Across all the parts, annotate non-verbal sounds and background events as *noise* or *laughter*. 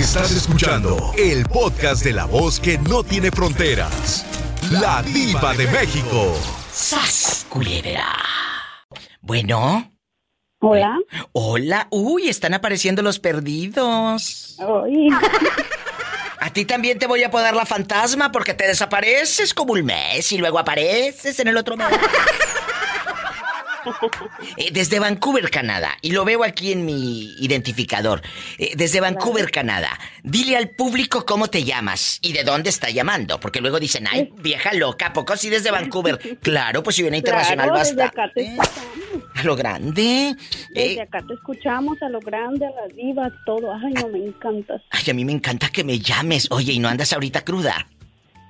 Estás escuchando el podcast de la voz que no tiene fronteras. La diva de México. ¡Sas, culebra! Bueno. Hola. Hola. Uy, están apareciendo los perdidos. *laughs* A ti también te voy a poder la fantasma porque te desapareces como un mes y luego apareces en el otro mes. Eh, desde Vancouver, Canadá, y lo veo aquí en mi identificador. Eh, desde Vancouver, Canadá, dile al público cómo te llamas y de dónde está llamando, porque luego dicen, ay, *laughs* vieja loca, ¿poco sí desde Vancouver? *laughs* Claro, pues si viene internacional basta. a lo grande. Desde eh, acá te escuchamos, a lo grande, a las divas, todo. Ay, no, me encantas. Ay, a mí me encanta que me llames. Oye, ¿y no andas ahorita cruda?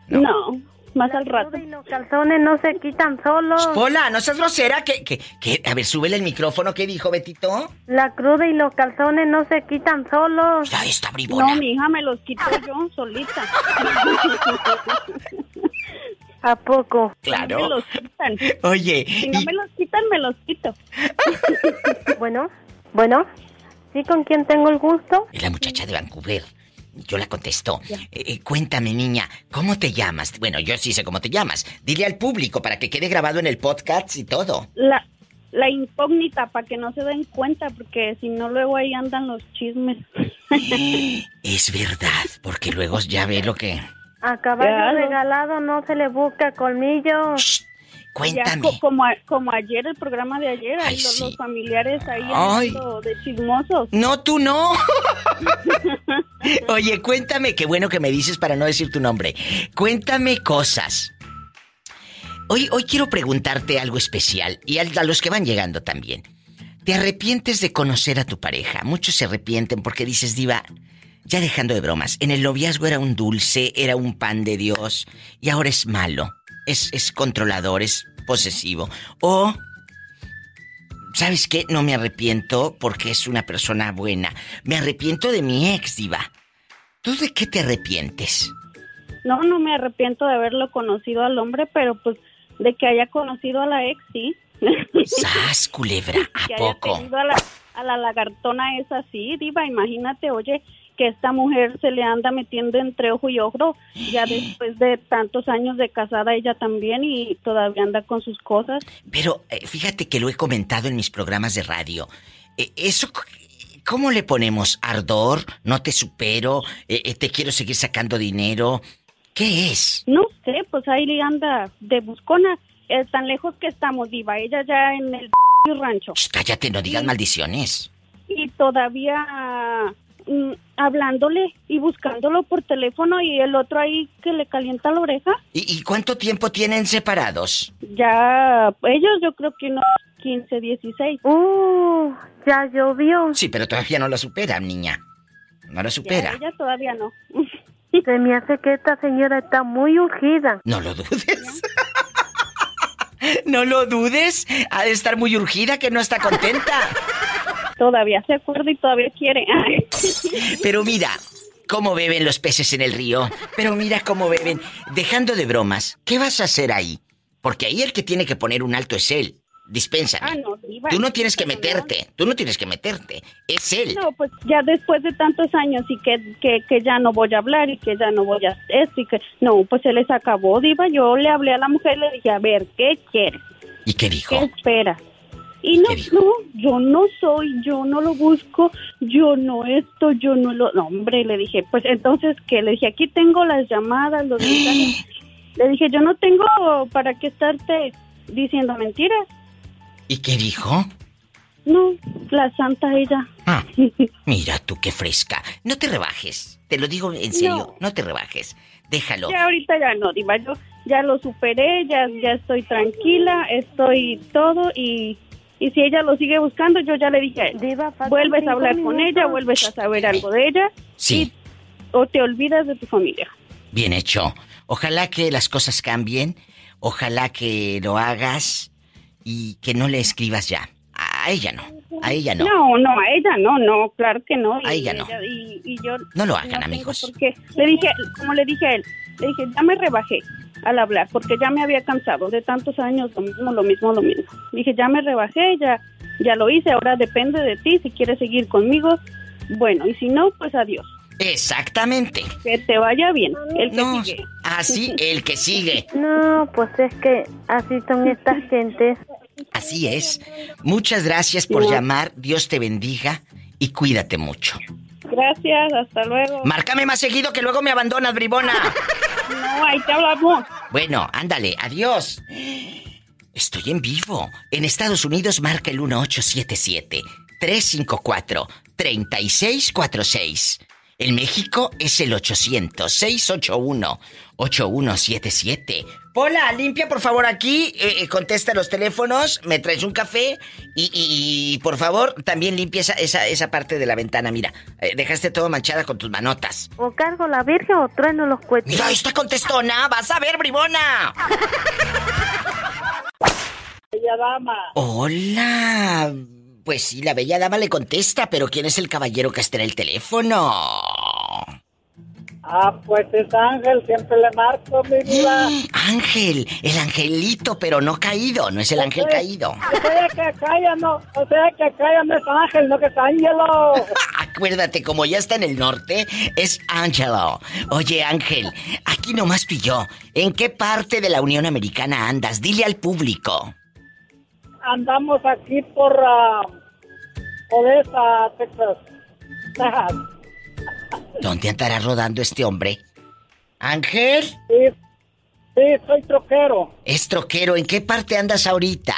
no más al rato. Y los calzones no se quitan solos. Hola, no seas grosera. que, que, A ver, súbele el micrófono. ¿Qué dijo Betito? La cruda y los calzones no se quitan solos. Ya está bribona. No, mi hija me los quito yo solita. *laughs* ¿A poco? Claro. me los quitan. Oye. Si no me los quitan, me los quito. *laughs* bueno, bueno. ¿Sí con quién tengo el gusto? Es la muchacha de Vancouver. Yo la contesto. Eh, eh, cuéntame, niña, ¿cómo te llamas? Bueno, yo sí sé cómo te llamas. Dile al público para que quede grabado en el podcast y todo. La, la incógnita, para que no se den cuenta, porque si no, luego ahí andan los chismes. *gasps* Es verdad, porque luego ya ve lo que... A caballo regalado no se le busca colmillo. Cuéntame. como, como ayer, el programa de ayer, ahí los, familiares ahí de chismosos. No, tú no. *laughs* Oye, cuéntame, qué bueno que me dices para no decir tu nombre. Cuéntame cosas. Hoy, hoy quiero preguntarte algo especial y a los que van llegando también. ¿Te arrepientes de conocer a tu pareja? Muchos se arrepienten porque dices, diva, ya dejando de bromas, en el noviazgo era un dulce, era un pan de Dios y ahora es malo es, controlador, es posesivo. O, ¿sabes qué? No me arrepiento porque es una persona buena. Me arrepiento de mi ex, diva. ¿Tú de qué te arrepientes? No, no me arrepiento de haberlo conocido al hombre, pero pues de que haya conocido a la ex, sí. *laughs* ¡Sas, culebra! ¿A poco? a, la, a la lagartona es así, diva. Imagínate, oye, que esta mujer se le anda metiendo entre ojo y ojo, ya después de tantos años de casada ella también y todavía anda con sus cosas. Pero eh, fíjate que lo he comentado en mis programas de radio. Eh, eso ¿Cómo le ponemos? ¿Ardor? ¿No te supero? Eh, ¿Te quiero seguir sacando dinero? ¿Qué es? No sé, pues ahí le anda de buscona. tan lejos que estamos, viva. Ella ya en el rancho. cállate, no digas maldiciones. Y todavía Mm, hablándole y buscándolo por teléfono y el otro ahí que le calienta la oreja. ¿Y, cuánto tiempo tienen separados? Ya, ellos yo creo que unos 15, 16. Uh, ya llovió. Sí, pero todavía no lo supera, niña. No lo supera. ella todavía no. *laughs* Se me hace que esta señora está muy urgida. No lo dudes. *laughs* no lo dudes. Ha de estar muy urgida que no está contenta *laughs* todavía se acuerda y todavía quiere. Pero mira, cómo beben los peces en el río. Pero mira cómo beben. Dejando de bromas, ¿qué vas a hacer ahí? Porque ahí el que tiene que poner un alto es él. Dispénsame. Ah, no, tú no tienes que meterte, tú no tienes que meterte, es él. No, pues ya después de tantos años y que, que, que ya no voy a hablar y que ya no voy a esto y que... No, pues se les acabó, Diva. Yo le hablé a la mujer y le dije, a ver, ¿qué quieres? ¿Y qué dijo? ¿Qué espera? Y no, no, yo no soy, yo no lo busco, yo no esto, yo no lo... No, hombre, le dije, pues entonces, que Le dije, aquí tengo las llamadas, los mensajes. *gasps* le dije, yo no tengo para qué estarte diciendo mentiras. ¿Y qué dijo? No, la santa ella. Ah, *laughs* mira tú qué fresca. No te rebajes. Te lo digo en serio, no, te rebajes. Déjalo. Ya ahorita ya no, Diva. Yo ya lo superé, ya, ya estoy tranquila, estoy todo y y si ella lo sigue buscando, yo ya le dije, vuelves a hablar con ella, vuelves a saber algo de ella. Sí. o te olvidas de tu familia. Bien hecho. Ojalá que las cosas cambien. Ojalá que lo hagas y que no le escribas ya. A ella no. A ella no. No, no, a ella no, no, claro que no. A ella no. y, yo no lo hagan, amigos. Porque le dije, como le dije a él, le dije, ya me rebajé al hablar, porque ya me había cansado de tantos años, lo mismo, lo mismo, lo mismo. Dije, ya me rebajé, ya, ya lo hice, ahora depende de ti, si quieres seguir conmigo, bueno, y si no, pues adiós. Exactamente. Que te vaya bien. El que No, sigue. así *laughs* el que sigue. No, pues es que así son estas gentes. Así es. Muchas gracias por llamar. Dios te bendiga y cuídate mucho. Gracias, hasta luego. Márcame más seguido que luego me abandonas, bribona. *laughs* No, ahí te hablamos. Bueno, ándale, adiós. Estoy en vivo. En Estados Unidos marca el 1877 354 3646. En México es el 800 681 8177. Pola, limpia por favor aquí, eh, eh, contesta los teléfonos, me traes un café y, y- y, por favor también limpia esa, esa, esa parte de la ventana, mira, eh, dejaste todo manchada con tus manotas. O cargo la virgen o trueno los cohetes. Mira, esta contestona, vas a ver, bribona. *laughs* Bella dama. Hola. Pues sí, la bella dama le contesta, pero ¿quién es el caballero que está en el teléfono? Ah, pues es Ángel, siempre le marco, mi vida. *gasps* Ángel, el angelito, pero no caído, no es el ángel caído. O sea que ya no, o sea que ya no es Ángel, no que es Ángelo. *laughs* Acuérdate, como ya está en el norte, es Angelo. Oye, Ángel, aquí nomás pilló. ¿En qué parte de la Unión Americana andas? Dile al público. Andamos aquí por ah, Odessa, Texas. Texas. ¿Dónde andará rodando este hombre? Ángel, Sí, sí, soy troquero. es troquero. ¿En qué parte andas ahorita?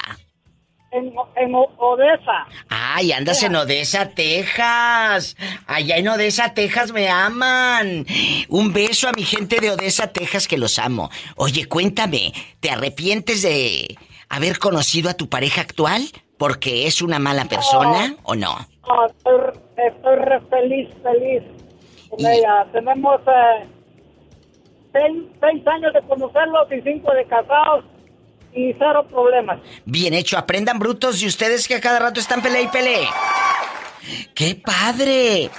En, en Odessa. Ay, andas en Odessa, Texas. Allá en Odessa, Texas me aman. Un beso a mi gente de Odessa, Texas, que los amo. Oye, cuéntame, ¿te arrepientes de haber conocido a tu pareja actual? ¿Porque es una mala persona o no? Estoy, estoy re feliz, feliz con Y- ella. Tenemos eh, seis, seis años de conocerlos y cinco de casados y cero problemas. Bien hecho, aprendan brutos y ustedes que a cada rato están pele y pele. ¡Qué padre!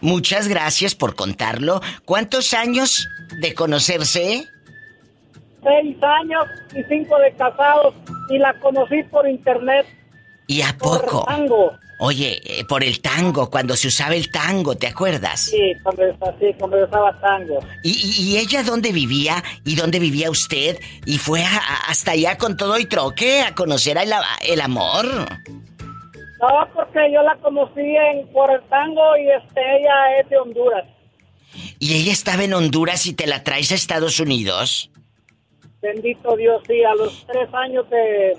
Muchas gracias por contarlo. ¿Cuántos años de conocerse? Seis años y cinco de casados y la conocí por internet. ¿Y a Por poco? tango. Oye, eh, por el tango, cuando se usaba el tango, ¿te acuerdas? Sí, cuando, sí, cuando estaba tango. ¿Y, y- y ella dónde vivía? ¿Y dónde vivía usted? ¿Y fue a- a- hasta allá con todo y troque a conocer el, el amor? No, porque yo la conocí en, por el tango y este, ella es de Honduras. ¿Y ella estaba en Honduras y te la traes a Estados Unidos? Bendito Dios, sí, a los tres años de,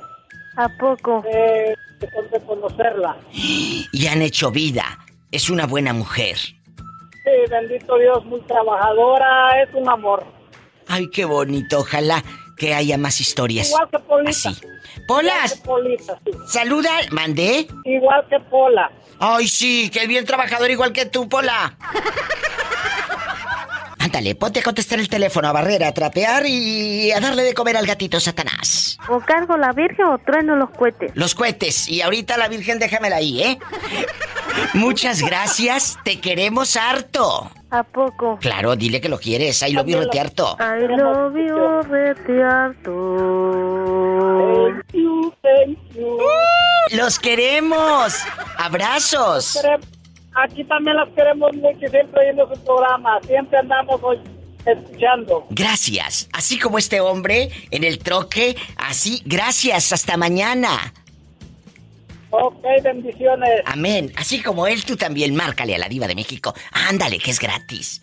¿A poco? de, de conocerla. Y han hecho vida. Es una buena mujer. Sí, bendito Dios, muy trabajadora, es un amor. Ay, qué bonito. Ojalá que haya más historias. Igual que Polita. Así. Igual Polas, que Polita, sí. saluda. ¿Mandé? Igual que Pola. Ay, sí, que bien trabajador igual que tú, Pola. *laughs* Ándale, ponte a contestar el teléfono, a barrer, a trapear y a darle de comer al gatito Satanás. O cargo la virgen o trueno los cohetes. Los cohetes. Y ahorita la Virgen déjamela ahí, ¿eh? Muchas gracias. Te queremos harto. ¿A poco? Claro, dile que lo quieres. Ahí lo vi rete harto. I love you, retiarto. Thank you, thank you. ¡Los queremos! ¡Abrazos! Aquí también las queremos mucho y siempre oyendo su programa. Siempre andamos hoy escuchando. Gracias. Así como este hombre en el troque, así, gracias. Hasta mañana. Ok, bendiciones. Amén. Así como él, tú también márcale a la diva de México. Ándale, que es gratis.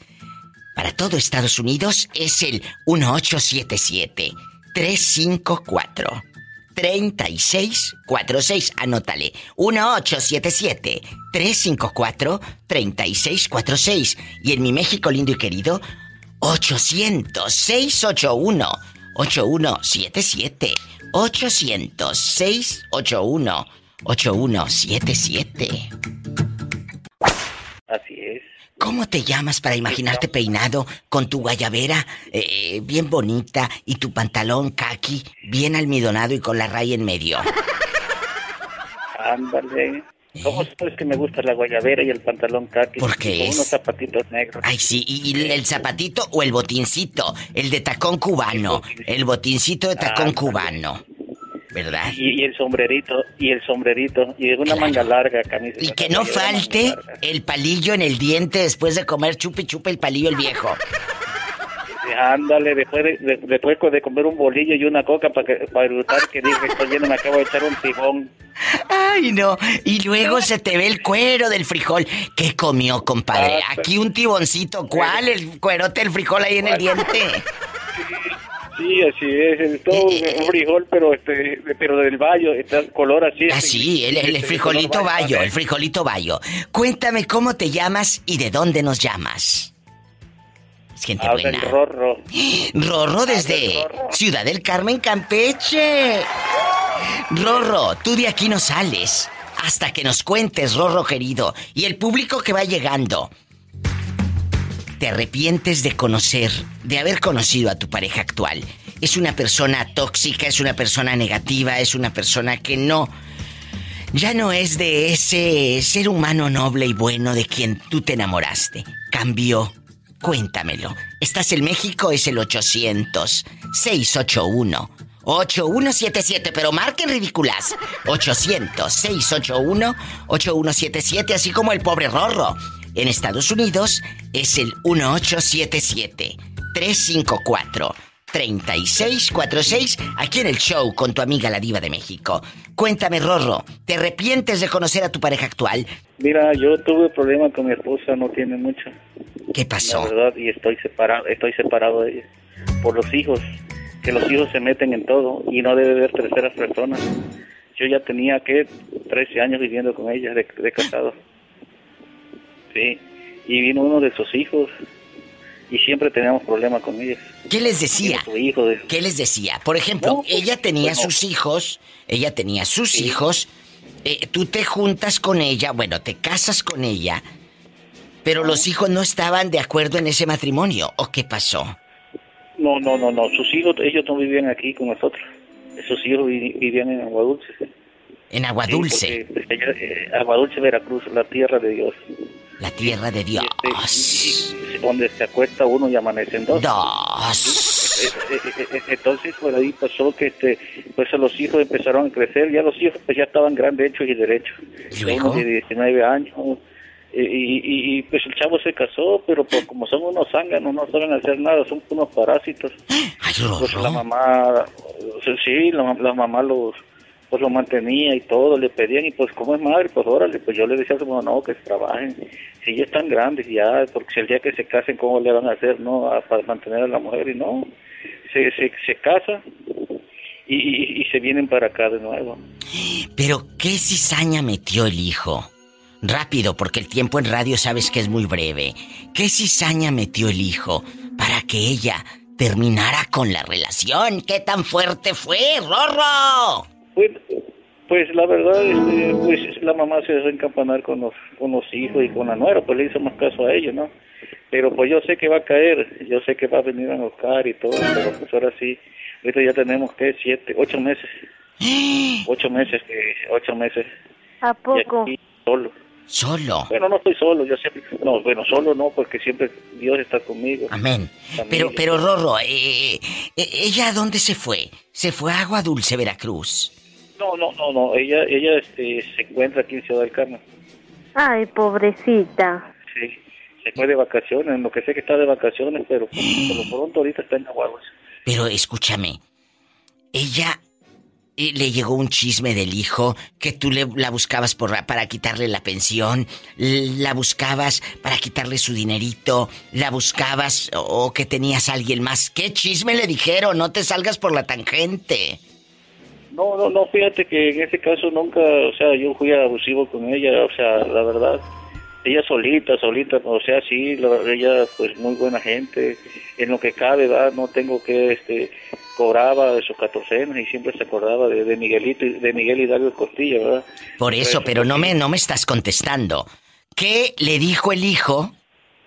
Para todo Estados Unidos es el 1877 354 3646. Anótale. 1877 354 3646. Y en mi México lindo y querido, 800 681 8177. 800 681 8177. Así es. ¿Cómo te llamas para imaginarte peinado con tu guayabera eh, bien bonita y tu pantalón kaki bien almidonado y con la raya en medio? Ándale. ¿Cómo sabes que me gusta la guayabera y el pantalón kaki? ¿Por qué Con es? unos zapatitos negros. Ay, sí, y, y el zapatito o el botincito, el de tacón cubano, el botincito de tacón cubano. ¿Verdad? Y, el sombrerito, y el sombrerito, y una manga larga camisa. Y que no falte el palillo en el diente después de comer chupe chupe el palillo el viejo. Ándale, después de, después de comer un bolillo y una coca para que, para que dije estoy lleno, me acabo de echar un tibón. Ay, no. Y luego se te ve el cuero del frijol. ¿Qué comió, compadre? Ah, Aquí un tiboncito. ¿Cuál? El cuerote del frijol ahí en el diente. Sí, así es, es todo un frijol, pero este, pero del bayo, está color así. Ah, sí, el, el, frijolito bayo, el frijolito bayo. Cuéntame cómo te llamas y de dónde nos llamas. Es gente buena. Rorro. *gasps* Rorro desde Ciudad del Carmen, Campeche. Rorro, tú de aquí no sales hasta que nos cuentes, Rorro querido, y el público que va llegando. ¿Te arrepientes de conocer, de haber conocido a tu pareja actual? ¿Es una persona tóxica, es una persona negativa, es una persona que no... Ya no es de ese ser humano noble y bueno de quien tú te enamoraste. Cambió. Cuéntamelo. ¿Estás en México? Es el 800 681 8177, pero marquen ridículas. 800-681-8177, así como el pobre Rorro. En Estados Unidos es el 1877-354-3646, aquí en el show con tu amiga la diva de México. Cuéntame, Rorro, ¿te arrepientes de conocer a tu pareja actual? Mira, yo tuve problemas con mi esposa, no tiene mucho. ¿Qué pasó? La verdad, y estoy separado, estoy separado de ella. Por los hijos, que los hijos se meten en todo y no debe haber terceras personas. Yo ya tenía, que 13 años viviendo con ella, de casado. Sí, y vino uno de sus hijos y siempre teníamos problemas con ellos. ¿Qué les decía? ¿Qué les decía? Por ejemplo, pues, ella tenía sus hijos, ella tenía sus hijos, eh, tú te juntas con ella, bueno, te casas con ella, pero los hijos no estaban de acuerdo en ese matrimonio, ¿o qué pasó? No, no, no, no, sus hijos, ellos no vivían aquí con nosotros, sus hijos vivían en Aguadulce. En Aguadulce. Pues, eh, Aguadulce, Veracruz, la tierra de Dios. La tierra de Dios. donde se acuesta uno y amanecen dos. Dos. Eh, eh, eh, entonces, por ahí pasó que este, pues los hijos empezaron a crecer, ya los hijos pues ya estaban grandes, hechos y derechos. Uno de 19 años. Y, pues el chavo se casó, pero pues como son unos zánganos, no saben hacer nada, son unos parásitos. *gasps* Ay, pues la mamá, sí, la, la mamá los pues lo mantenía y todo, le pedían y pues como es madre, pues órale, pues yo le decía a su mamá, no, que trabajen, si ya están grandes ya, porque si el día que se casen, ¿cómo le van a hacer, no, para mantener a la mujer? Y no, se, se, se casa y, y, se vienen para acá de nuevo. Pero, ¿qué cizaña metió el hijo? Rápido, porque el tiempo en radio sabes que es muy breve. ¿Qué cizaña metió el hijo para que ella terminara con la relación? ¿Qué tan fuerte fue, Rorro? Pues, pues la verdad, este, pues la mamá se dejó encampanar con los, con los hijos y con la nuera, pues le hizo más caso a ella, ¿no? Pero pues yo sé que va a caer, yo sé que va a venir a buscar y todo, pero pues ahora sí, ahorita ya tenemos que siete, ocho meses, *gasps* ocho meses, que ocho meses. ¿A poco? solo. Solo. Bueno, no estoy solo, yo siempre, no, bueno, solo no, porque siempre Dios está conmigo. Amén. Pero, pero Rorro, eh, eh, ¿ella a dónde se fue? Se fue a Agua Dulce, Veracruz. No, no, no, no. Ella, ella este, se encuentra aquí en Ciudad del Carmen. Ay, pobrecita. Sí, se fue de vacaciones, lo que sé que está de vacaciones, pero por, lo pronto ahorita está en Aguados. Pero escúchame, ella eh, le llegó un chisme del hijo que tú le, la buscabas por, para quitarle la pensión, la buscabas para quitarle su dinerito, la buscabas o que tenías a alguien más. ¿Qué chisme le dijeron? No te salgas por la tangente. No, no, no, fíjate que en ese caso nunca, o sea, yo fui abusivo con ella, o sea, la verdad, ella solita, solita, o sea, sí, ella pues muy buena gente, en lo que cabe, va, no tengo que, este, cobraba de sus catorcenas y siempre se acordaba de, Miguelito, de Miguel Hidalgo Costilla, ¿verdad? Por eso, pero no me, no me estás contestando. ¿Qué le dijo el hijo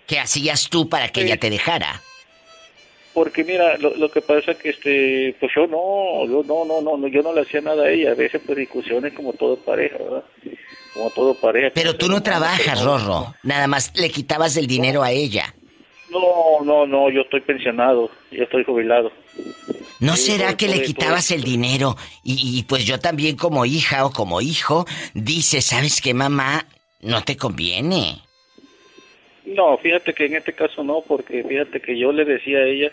que hacías tú para que ella te dejara? Porque mira, lo, lo, que pasa que este, pues yo no, yo no, no, no, yo no le hacía nada a ella, a veces pues discusiones como todo pareja, ¿verdad? Como todo pareja. Pero tú no trabajas, Rorro, nada más le quitabas el dinero a ella. No, no, no, yo estoy pensionado, yo estoy jubilado. ¿No será que le quitabas el dinero? Y, y, pues yo también como hija o como hijo, dice, ¿sabes qué, mamá? No te conviene. No, fíjate que en este caso no, porque fíjate que yo le decía a ella,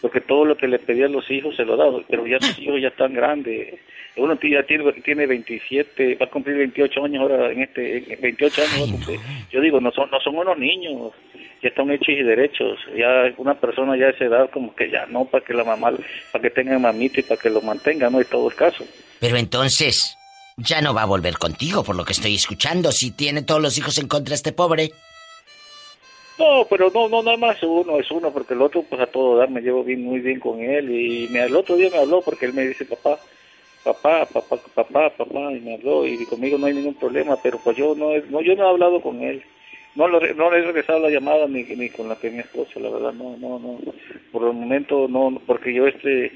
porque todo lo que le pedía a los hijos se lo daba, pero ya sus *laughs* hijos ya están grandes. Uno ya tiene, tiene 27, va a cumplir 28 años ahora, en este, 28 años Yo digo, no son, no son unos niños, ya están hechos y derechos. Ya una persona ya a esa edad como que ya no, para que la mamá, para que tenga mamita y para que lo mantenga, no es todo el caso. Pero entonces, ya no va a volver contigo, por lo que estoy escuchando, si tiene todos los hijos en contra este pobre. No, pero no, no, nada más uno, es uno, porque el otro, pues a todo dar, me llevo bien, muy bien con él. Y me, el otro día me habló porque él me dice, papá, papá, papá, papá, papá, y me habló, y conmigo no hay ningún problema, pero pues yo no, no yo no he hablado con él. No, no le he regresado la llamada ni, ni con la que mi esposa, la verdad, no, no, no. Por el momento no, porque yo este,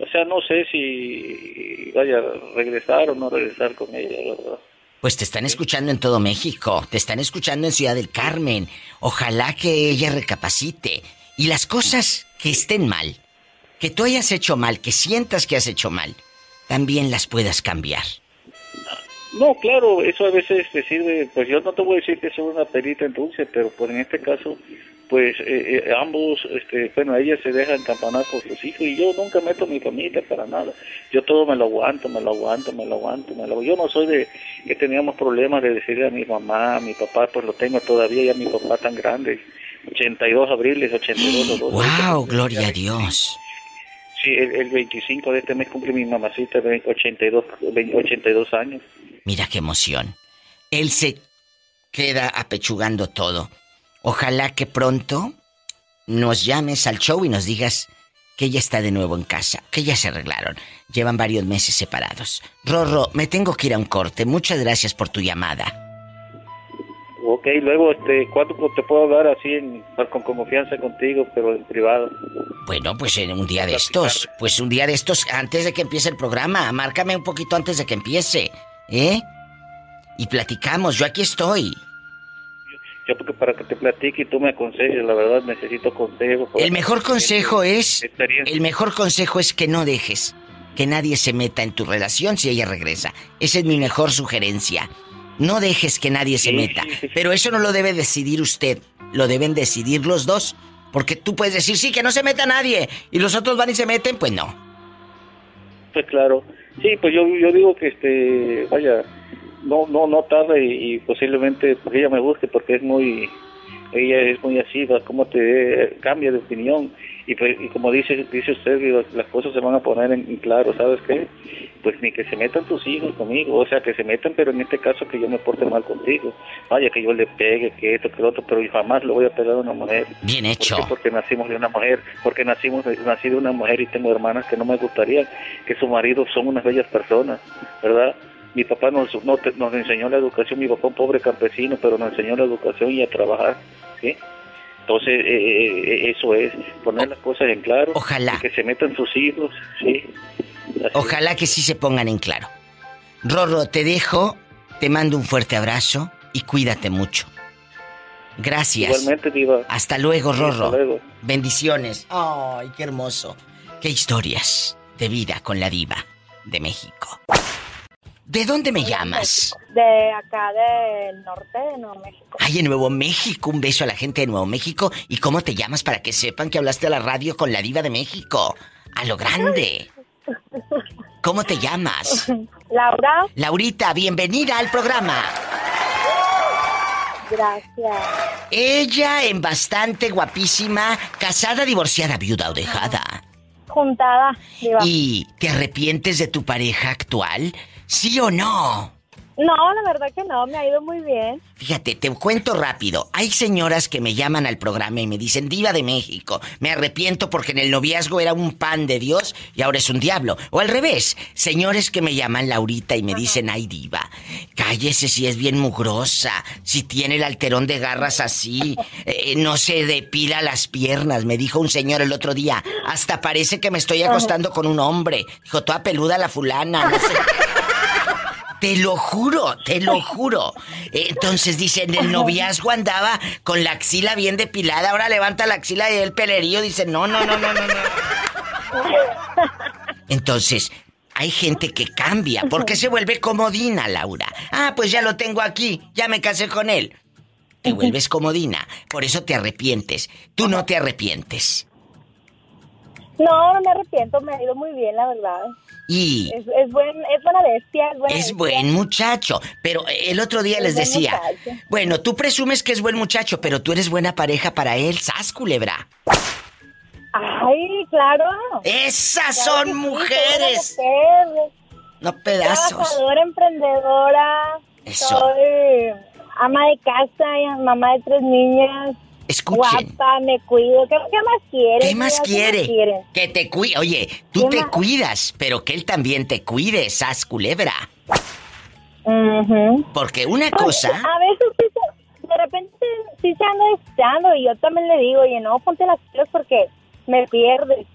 o sea, no sé si vaya a regresar o no regresar con ella, la verdad. Pues te están escuchando en todo México, te están escuchando en Ciudad del Carmen. Ojalá que ella recapacite. Y las cosas que estén mal, que tú hayas hecho mal, que sientas que has hecho mal, también las puedas cambiar. No, claro, eso a veces te sirve, pues yo no te voy a decir que soy una perita en dulce, pero por en este caso pues eh, eh, ambos, este, bueno, ella se deja encampanar por sus hijos y yo nunca meto mi familia para nada. Yo todo me lo aguanto, me lo aguanto, me lo aguanto, me lo Yo no soy de que teníamos problemas de decirle a mi mamá, a mi papá, pues lo tengo todavía, ya mi papá tan grande, 82 abriles, 82 los dos. ¡Wow! Gloria a Dios. Sí, el, 25 de este mes cumple mi mamacita, 82, 82 años. Mira qué emoción. Él se queda apechugando todo. Ojalá que pronto nos llames al show y nos digas que ella está de nuevo en casa, que ya se arreglaron. Llevan varios meses separados. Rorro, me tengo que ir a un corte. Muchas gracias por tu llamada. Ok, luego, este, ¿cuánto te puedo dar así con confianza contigo, pero en privado? Bueno, pues en un día de estos, pues un día de estos, antes de que empiece el programa, márcame un poquito antes de que empiece, ¿eh? Y platicamos, yo aquí estoy. Yo porque para que te platique y tú me aconsejes, la verdad necesito consejo. El mejor consejo es... El mejor consejo es que no dejes que nadie se meta en tu relación si ella regresa. Esa es mi mejor sugerencia. No dejes que nadie se meta. Pero eso no lo debe decidir usted. Lo deben decidir los dos. Porque tú puedes decir, sí, que no se meta nadie. Y los otros van y se meten, pues no. Pues claro. Sí, pues yo, yo digo que este, vaya, no no no tarde y, posiblemente porque ella me guste porque es muy ella es muy así como te cambia de opinión y, pues, y como dice dice usted las cosas se van a poner en, claro sabes qué pues ni que se metan tus hijos conmigo o sea que se metan pero en este caso que yo me porte mal contigo. Vaya que yo le pegue que esto que lo otro pero yo jamás le voy a pegar a una mujer. Bien hecho. Porque nacimos de una mujer porque nacimos nací de una mujer y tengo hermanas que no me gustaría que su marido son unas bellas personas verdad mi papá nos, nos enseñó la educación, mi papá un pobre campesino, pero nos enseñó la educación y a trabajar, ¿sí? Entonces, eh, eh, eh, eso es, poner las cosas en claro. Ojalá. Que se metan sus hijos, ¿sí? Ojalá que sí se pongan en claro. Rorro, te dejo, te mando un fuerte abrazo y cuídate mucho. Gracias. Igualmente, Diva. Hasta luego, Rorro. hasta luego. Bendiciones. Ay, qué hermoso. Qué historias de vida con la diva de México. ¿De dónde me llamas? De acá del norte de Nuevo México. Ay, en Nuevo México. Un beso a la gente de Nuevo México. ¿Y cómo te llamas para que sepan que hablaste a la radio con la diva de México? A lo grande. ¿Cómo te llamas? Laura. Laurita, bienvenida al programa. Gracias. Ella en bastante guapísima, casada, divorciada, viuda o dejada. Juntada. ¿Y te arrepientes de tu pareja actual? ¿Sí o no? No, la verdad que no, me ha ido muy bien. Fíjate, te cuento rápido. Hay señoras que me llaman al programa y me dicen, Diva de México, me arrepiento porque en el noviazgo era un pan de Dios y ahora es un diablo. O al revés, señores que me llaman Laurita y me dicen, ay Diva, cállese si es bien mugrosa, si tiene el alterón de garras así, *laughs* eh, no se depila las piernas, me dijo un señor el otro día, hasta parece que me estoy acostando con un hombre. Dijo, toda peluda la fulana, no sé. *laughs* Te lo juro, te lo juro. Entonces dicen, el noviazgo andaba con la axila bien depilada, ahora levanta la axila y el pelerío dice, no, no, no, no, no, no. Entonces, hay gente que cambia porque se vuelve comodina, Laura. Ah, pues ya lo tengo aquí, ya me casé con él. Te vuelves comodina, por eso te arrepientes. Tú no te arrepientes. No, no me arrepiento, me ha ido muy bien, la verdad. Y Es, es, buen, es buena bestia, es buena es bestia. buen muchacho, pero el otro día les decía, muchacho. bueno, tú presumes que es buen muchacho, pero tú eres buena pareja para él, sas culebra. Ay, claro. Esas Claro son sí, mujeres, mujer, no pedazos. Trabajadora, emprendedora. Eso. Soy ama de casa, y mamá de tres niñas. Escuchen. Guapa, me cuido. ¿Qué, qué más quiere? ¿Qué más quiere? Que te cuide. Oye, tú ¿Qué te más? cuidas, pero que él también te cuide, sas culebra. Porque una cosa. A veces sí se- de repente sí se anda deseando y yo también le digo, oye, no, ponte las pilas porque me pierdes.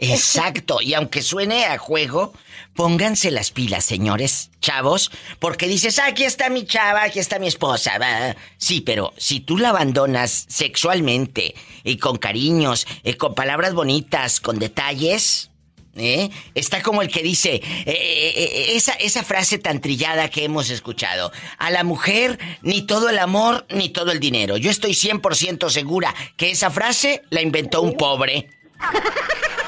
Exacto, y aunque suene a juego, pónganse las pilas, señores, chavos, porque dices, "Ah, aquí está mi chava, aquí está mi esposa. va". Sí, pero si tú la abandonas sexualmente y con cariños, y con palabras bonitas, con detalles, ¿eh? Está como el que dice eh, eh, eh, esa, esa frase tan trillada que hemos escuchado. A la mujer ni todo el amor ni todo el dinero. Yo estoy 100% segura que esa frase la inventó un pobre. *laughs*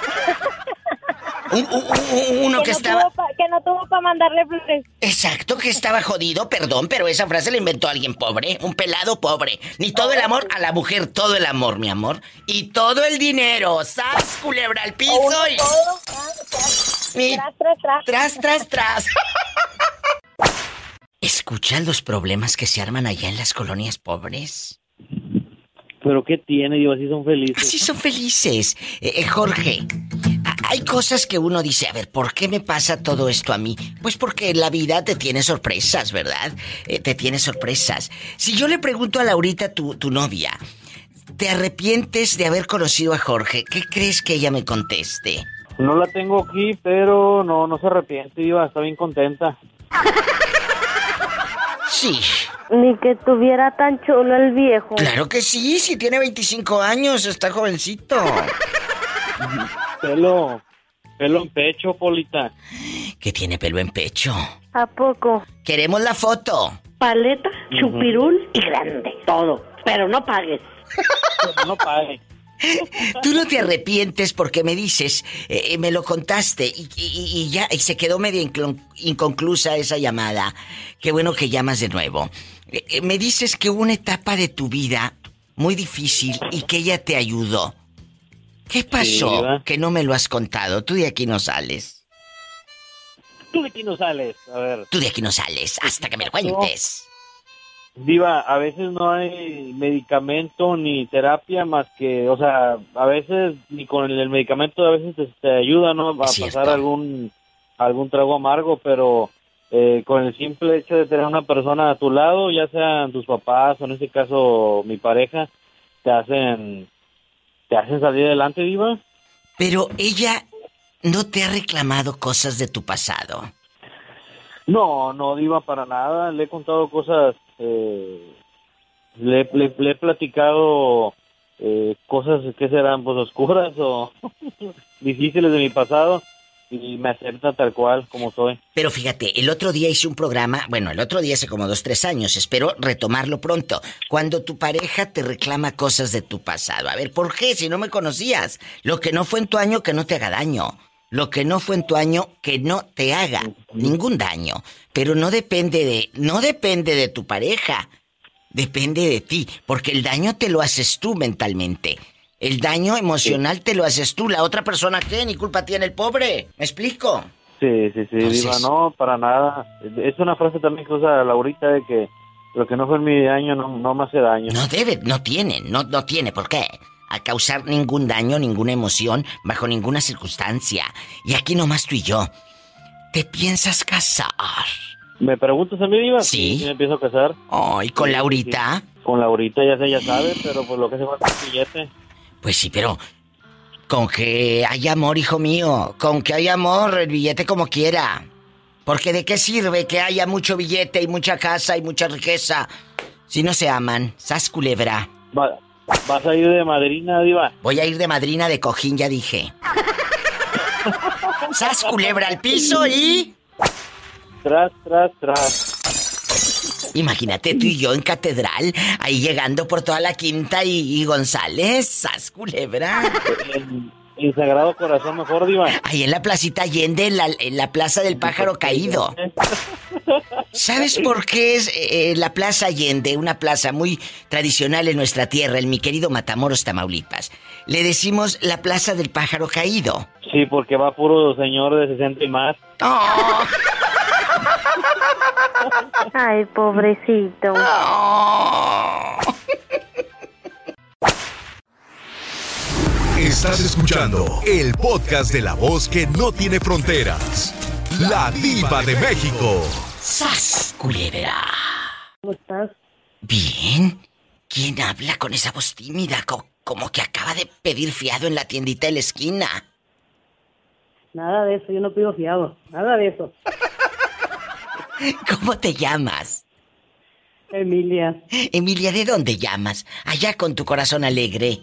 Un- un- un- uno que, no estaba... pa- que no tuvo para mandarle flores. Exacto, que estaba jodido, perdón, pero esa frase la inventó alguien pobre, un pelado pobre. Ni todo el amor, a la mujer todo el amor, mi amor. Y todo el dinero, ¡sas, culebra al piso! O uno y- todo, tras, tras, y- tras, tras, tras. Tras, tras, tras. *laughs* ¿Escuchas los problemas que se arman allá en las colonias pobres? Pero ¿qué tiene? Digo, así son felices. Así son felices. Eh, eh, Jorge, hay cosas que uno dice, a ver, ¿por qué me pasa todo esto a mí? Pues porque la vida te tiene sorpresas, ¿verdad? Eh, te tiene sorpresas. Si yo le pregunto a Laurita, tu, tu novia, ¿te arrepientes de haber conocido a Jorge? ¿Qué crees que ella me conteste? No la tengo aquí, pero no, no se arrepiente, Diva, está bien contenta. Sí, Ni que tuviera tan chulo el viejo. claro que sí, si tiene 25 años, está jovencito. *laughs* Pelo, pelo en pecho, Polita. Que tiene pelo en pecho. ¿A poco? Queremos la foto. Paleta, chupirul y grande. Todo. Pero no pagues. No pague. Tú no te arrepientes porque me dices, eh, eh, me lo contaste y, y- y ya y se quedó medio inconclusa esa llamada. Qué bueno que llamas de nuevo. Eh, eh, me dices que hubo una etapa de tu vida muy difícil y que ella te ayudó. ¿Qué pasó que no me lo has contado? Tú de aquí no sales. Tú de aquí no sales. A ver, Tú de aquí no sales hasta que me lo cuentes. Diva, a veces no hay medicamento ni terapia más que, o sea, a veces ni con el, el medicamento a veces te, te ayuda, ¿no? A pasar algún, algún trago amargo, pero eh, con el simple hecho de tener una persona a tu lado, ya sean tus papás o en este caso mi pareja, te hacen, te hacen salir adelante, Diva. Pero ella no te ha reclamado cosas de tu pasado. No, no, Diva, para nada. Le he contado cosas, eh, le, le- le he platicado eh, cosas que serán pues oscuras o *laughs* difíciles de mi pasado y me acepta tal cual como soy. Pero fíjate, el otro día hice un programa, bueno, el otro día hace como dos, tres años, espero retomarlo pronto, cuando tu pareja te reclama cosas de tu pasado. A ver, ¿por qué? Si no me conocías. Lo que no fue en tu año, que no te haga daño. Lo que no fue en tu año, que no te haga ningún daño. Pero no depende de, no depende de tu pareja. Depende de ti, porque el daño te lo haces tú mentalmente. El daño emocional te lo haces tú. La otra persona, ¿qué? Ni culpa tiene el pobre. ¿Me explico? Sí, sí, sí, Entonces- Diva, no, para nada. Es una frase también que usa Laurita de que lo que no fue en mi daño no, no me hace daño. No debe, no tiene, no, no tiene por qué. A causar ningún daño, ninguna emoción, bajo ninguna circunstancia. Y aquí nomás tú y yo. ¿Te piensas casar? ¿Me preguntas a mí, Diva? Sí. me empiezo a casar. Ay, ¿con Sí, Laurita? sí. Con Laurita ya sé, ya sabe, pero pues lo que hace falta es billete. Pues sí, pero... Con que hay amor, hijo mío. Con que hay amor, el billete como quiera. Porque de qué sirve que haya mucho billete y mucha casa y mucha riqueza si no se aman. Sas culebra. Va- ¿Vas a ir de madrina, Diva? Voy a ir de madrina de cojín, ya dije. *laughs* Sas culebra al piso y. Tras, tras, tras. Imagínate tú y yo en catedral, ahí llegando por toda la quinta y, y González, sas culebra. En, en Sagrado Corazón, mejor, Diva. Ahí en la placita Allende, en la, en la plaza del pájaro caído. ¿Sabes por qué es eh, la plaza Allende, una plaza muy tradicional en nuestra tierra, en mi querido Matamoros, Tamaulipas? Le decimos la plaza del pájaro caído. Sí, porque va puro señor de 60 y más. ¡Oh! Ay, pobrecito. Estás escuchando el podcast de la voz que no tiene fronteras. La diva de México. ¡Sas culebra! ¿Cómo estás? Bien. ¿Quién habla con esa voz tímida? Co- como que acaba de pedir fiado en la tiendita de la esquina. Nada de eso, yo no pido fiado. Nada de eso. *laughs* ¿Cómo te llamas? Emilia, Emilia, ¿de dónde llamas? Allá con tu corazón alegre.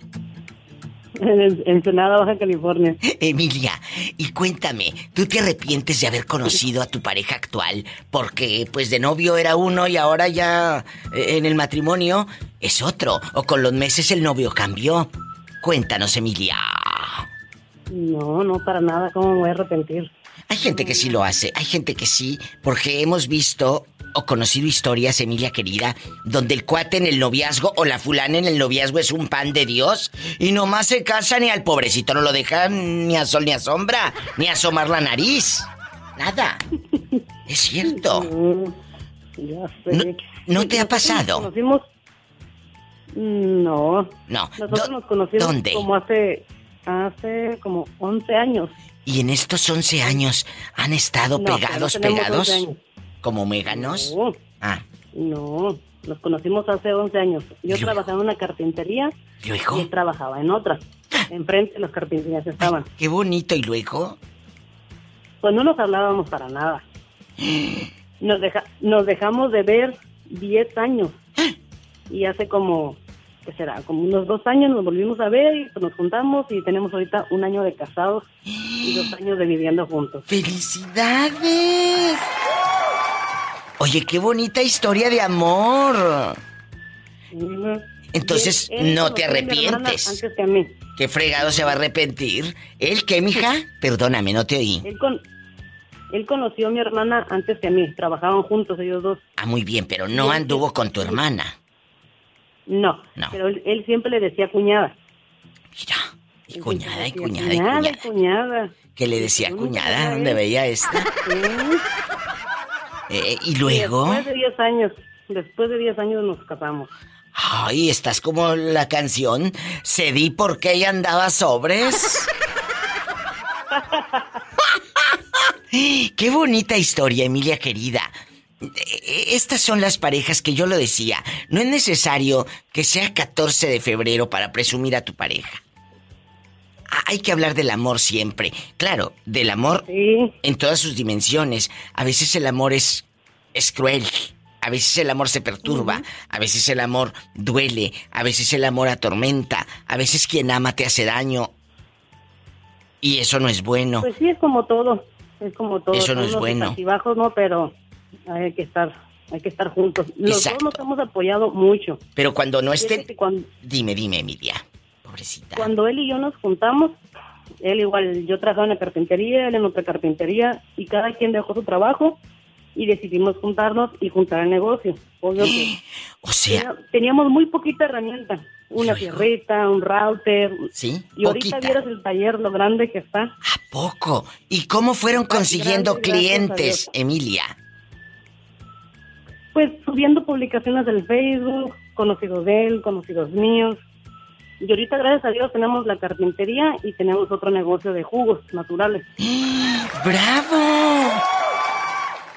en Ensenada, Baja California. Emilia, y cuéntame, ¿tú te arrepientes de haber conocido a tu pareja actual? Porque pues de novio era uno y ahora ya eh, en el matrimonio es otro. O con los meses el novio cambió. Cuéntanos, Emilia. No, no, para nada. ¿Cómo me voy a arrepentir? Hay gente que sí lo hace, hay gente que sí, porque hemos visto o conocido historias, Emilia querida, donde el cuate en el noviazgo o la fulana en el noviazgo es un pan de Dios y nomás se casan y al pobrecito no lo dejan ni a sol ni a sombra, ni a asomar la nariz. Nada. Es cierto. *laughs* Ya sé. ¿No, no te ha pasado? Nos conocimos. No. No. Nosotros nos conocimos ¿Dónde? como hace. Hace como 11 años. Y en estos 11 años han estado No, pegados, pegados, 11 años. como méganos. No, Ah, no. Nos conocimos hace 11 años. Yo trabajaba en una carpintería y él trabajaba en otra. Enfrente de las carpinterías estaban. Qué bonito. ¿Y luego? Pues no nos hablábamos para nada. *gasps* Nos, deja, nos dejamos de ver 10 años. Y hace como, ¿qué será? Como unos dos años nos volvimos a ver y pues nos juntamos y tenemos ahorita un año de casados *gasps* y dos años de viviendo juntos. ¡Felicidades! Oye, qué bonita historia de amor. Entonces, Y él- él no te arrepientes. Antes que a mí. ¿Qué fregado se va a arrepentir? ¿Él qué, mija? Perdóname, no te oí. Él, con, él conoció a mi hermana antes que a mí. Trabajaban juntos ellos dos. Ah, muy bien, pero no anduvo con tu hermana. No, No. pero él, él siempre le decía cuñada. Mira, y cuñada, y cuñada, y cuñada. cuñada. cuñada. ¿Qué le decía cuñada? sabía ¿Dónde eso. veía esta? *laughs* Eh, y luego... Después de 10 años, después de 10 años nos casamos. Ay, estás como la canción. Cedí porque ella andaba sobres. *laughs* Qué bonita historia, Emilia querida. Eh, Estas son las parejas que yo lo decía. No es necesario que sea 14 de febrero para presumir a tu pareja. Ah, Hay que hablar del amor siempre. Claro, del amor Sí, en todas sus dimensiones. A veces el amor es, es cruel. A veces el amor se perturba. A veces el amor duele. A veces el amor atormenta. A veces quien ama te hace daño. Y eso no es bueno. pues sí, es como todo. Es como todo. Eso no es bueno. altibajos, no, pero hay que estar, hay que estar juntos. Los Exacto. dos nos hemos apoyado mucho. Pero cuando no estén... Cuando, Dime, dime, Emilia. Pobrecita. cuando él y yo nos juntamos, él igual, yo trabajaba en la carpintería, él en otra carpintería, y cada quien dejó su trabajo y decidimos juntarnos y juntar el negocio. Obvio que O sea, Tenía- teníamos muy poquita herramienta. Una Luego. fierrita, un router. ¿sí? Y ahorita Poquita. vieras el taller, lo grande que está. ¿A poco? ¿Y cómo fueron consiguiendo clientes. Emilia? Pues subiendo publicaciones del Facebook, conocidos de él, conocidos míos. Y ahorita, gracias a Dios, tenemos la carpintería y tenemos otro negocio de jugos naturales. *gasps* ¡Bravo!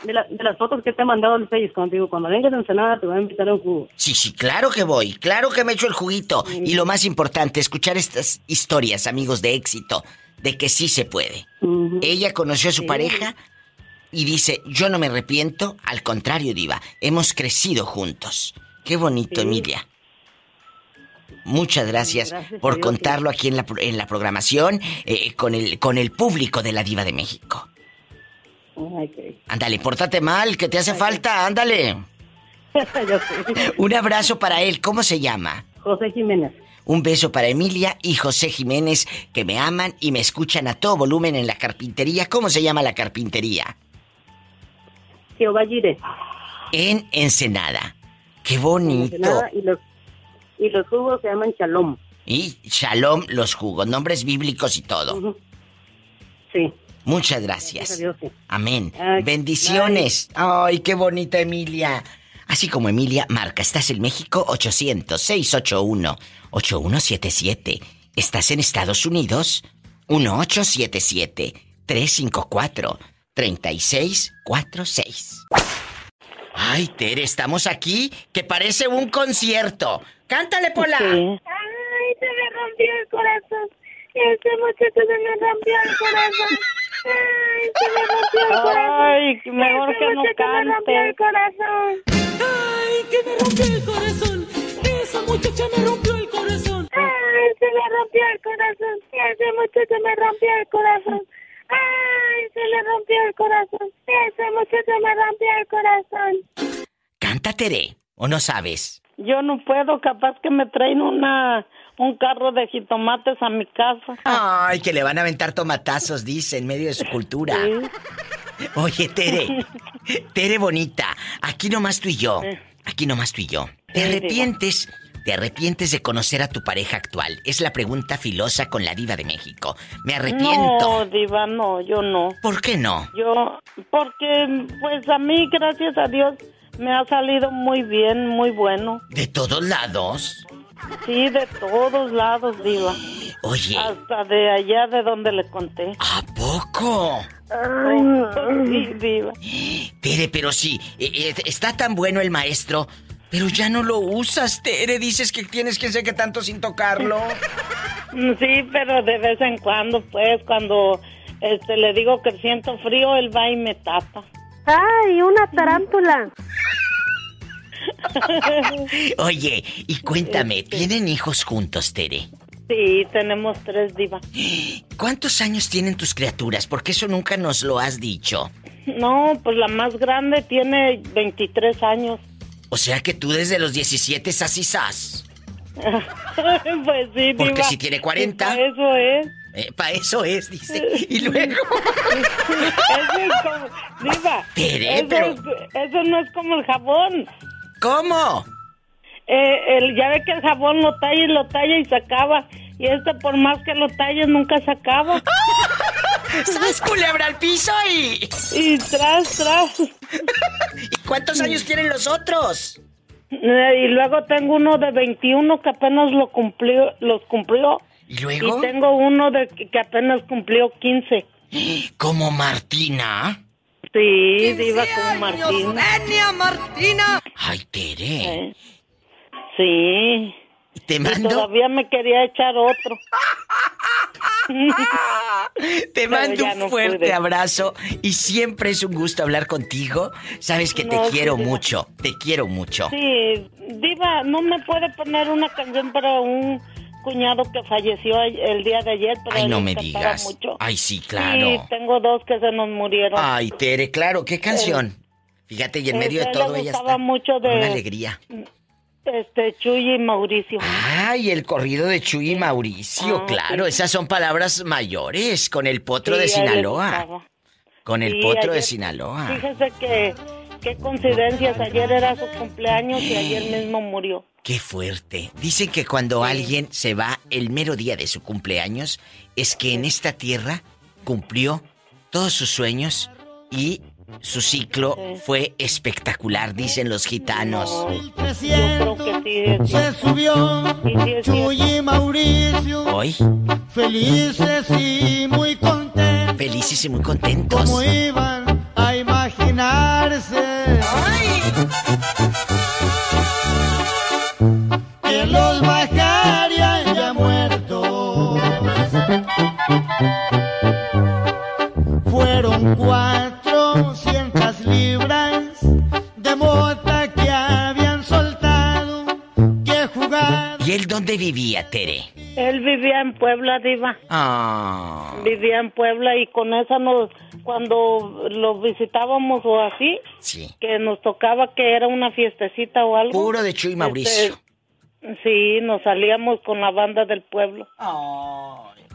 De, la- de las fotos que te he mandado al te digo, cuando vengas a Ensenada te voy a invitar a un jugo. Sí, sí, claro que voy, claro que me echo el juguito. Y lo más importante, escuchar estas historias, amigos, de éxito, de que sí se puede. Ella conoció a su Sí. pareja y dice, yo no me arrepiento, al contrario, diva, hemos crecido juntos. Qué bonito, Sí. Emilia. Muchas gracias, por contarlo aquí en la, en la programación eh, con, el, con el público de la Diva de México. Ándale, pórtate mal, que te hace falta, ándale. *laughs* Un abrazo para él, ¿cómo se llama? José Jiménez. Un beso para Emilia y José Jiménez, que me aman y me escuchan a todo volumen en la carpintería. ¿Cómo se llama la carpintería? Jehová Jireh. En Ensenada. ¡Qué bonito! Ensenada, Y los, y los jugos se llaman Shalom. Y Shalom los jugos, nombres bíblicos y todo. Sí. Muchas Gracias a gracias. Dios, sí. Amén. Ay, Bendiciones. Ay, qué bonita Emilia. Así como Emilia, marca, ¿estás en México? 800-681-8177. ¿Estás en Estados Unidos? 1877-354-3646. Ay, Tere, estamos aquí, que parece un concierto. Cántale, Pola. Sí. Ay, se me rompió el corazón. Ese muchacho se me rompió el corazón. Ay, se me rompió el corazón. Ay, mejor Ese que no muchacho me rompió el corazón. Ay, que me rompió el corazón. Esa muchacha me rompió el corazón. Ay, se me rompió el corazón. Ese muchacho me rompió el corazón. Ay, se me rompió el corazón. Ese muchacho me rompió el corazón. Canta, Tere, ¿o no sabes? Yo no puedo, capaz que me traen una un carro de jitomates a mi casa. Ay, que le van a aventar tomatazos, dice, en medio de su cultura. Oye, Tere, *laughs* Tere bonita, aquí nomás tú y yo, aquí nomás tú y yo. ¿Te arrepientes? ¿Te arrepientes de conocer a tu pareja actual? Es la pregunta filosa con la diva de México. Me No, arrepiento. diva, no, yo no. ¿Por qué no? Yo, porque pues a mí, gracias a Dios, me ha salido muy bien, muy bueno. ¿De todos lados? Sí, de todos lados, diva. Oye, Hasta de allá de donde le conté. ¿a poco? Sí, diva. Tere, pero sí, eh, eh, está tan bueno el maestro, pero ya no lo usas, Tere. Dices que tienes que sé que tanto sin tocarlo. *laughs* Sí, pero de vez en cuando, pues, cuando este le digo que siento frío, él va y me tapa. Ay, una tarántula. *laughs* Oye, y cuéntame, ¿tienen hijos juntos, Tere? Sí, tenemos tres diva. ¿Cuántos años tienen tus criaturas? Porque eso nunca nos lo has dicho. No, pues la más grande tiene 23 años. O sea que tú desde los 17 así sas. *laughs* pues sí, Porque diva. si tiene 40. Para eso es. Para eso es, dice. Y *laughs* luego. Eso es como... Diva. Eso, pero- es- eso no es como el jabón. ¿Cómo? Eh, el, ya ve que el jabón lo talla y lo talla y se acaba. Y este, por más que lo talles, nunca se acaba. *laughs* ¿Sabes culebra al piso y. Y tras, tras. *laughs* ¿Y cuántos años tienen los otros? Eh, y luego tengo uno de 21 que apenas lo cumplió, los cumplió. ¿Y luego? Y tengo uno de que apenas cumplió 15. ¿Como Martina? Sí, diva como Martín. Martina! Ay, Tere. Eh, Sí. Te Y mando. todavía me quería echar otro. *laughs* Te mando un fuerte abrazo y siempre es un gusto hablar contigo. Sabes que te No, quiero diva. mucho, te quiero mucho. Sí, Diva, no me puede poner una canción para un cuñado que falleció el día de ayer, pero Ay, no me digas. mucho. Ay, sí, Sí, claro. tengo dos que se nos murieron. Ay, Tere, claro, ¿qué canción? Fíjate, y en Eh, medio de todo ella está mucho de- una alegría. Este, Chuy y Mauricio. Ay, el corrido de Chuy y Mauricio, Ah, claro, sí. esas son palabras mayores, con el potro Sí, de Sinaloa. Con el Sí, potro de ayer- Sinaloa. Fíjese que, qué coincidencias, ayer era su cumpleaños y ayer mismo murió. Qué fuerte. Dicen que cuando alguien se va el mero día de su cumpleaños, es que en esta tierra cumplió todos sus sueños y su ciclo fue espectacular, dicen los gitanos. Yo creo que sí. es Se subió Chuy y Mauricio, Hoy, felices y muy contentos, felices y muy contentos. como iban a imaginarse. Que Fueron cuatrocientas libras de mota que habían soltado, que jugaron. ¿Y él dónde Tere? Él vivía en Puebla, Diva. Ah. Vivía en Puebla y con esa nos, cuando lo visitábamos o así, Sí. que nos tocaba que era una fiestecita o algo. Puro de Chuy Mauricio. Este, sí, nos salíamos con la banda del pueblo.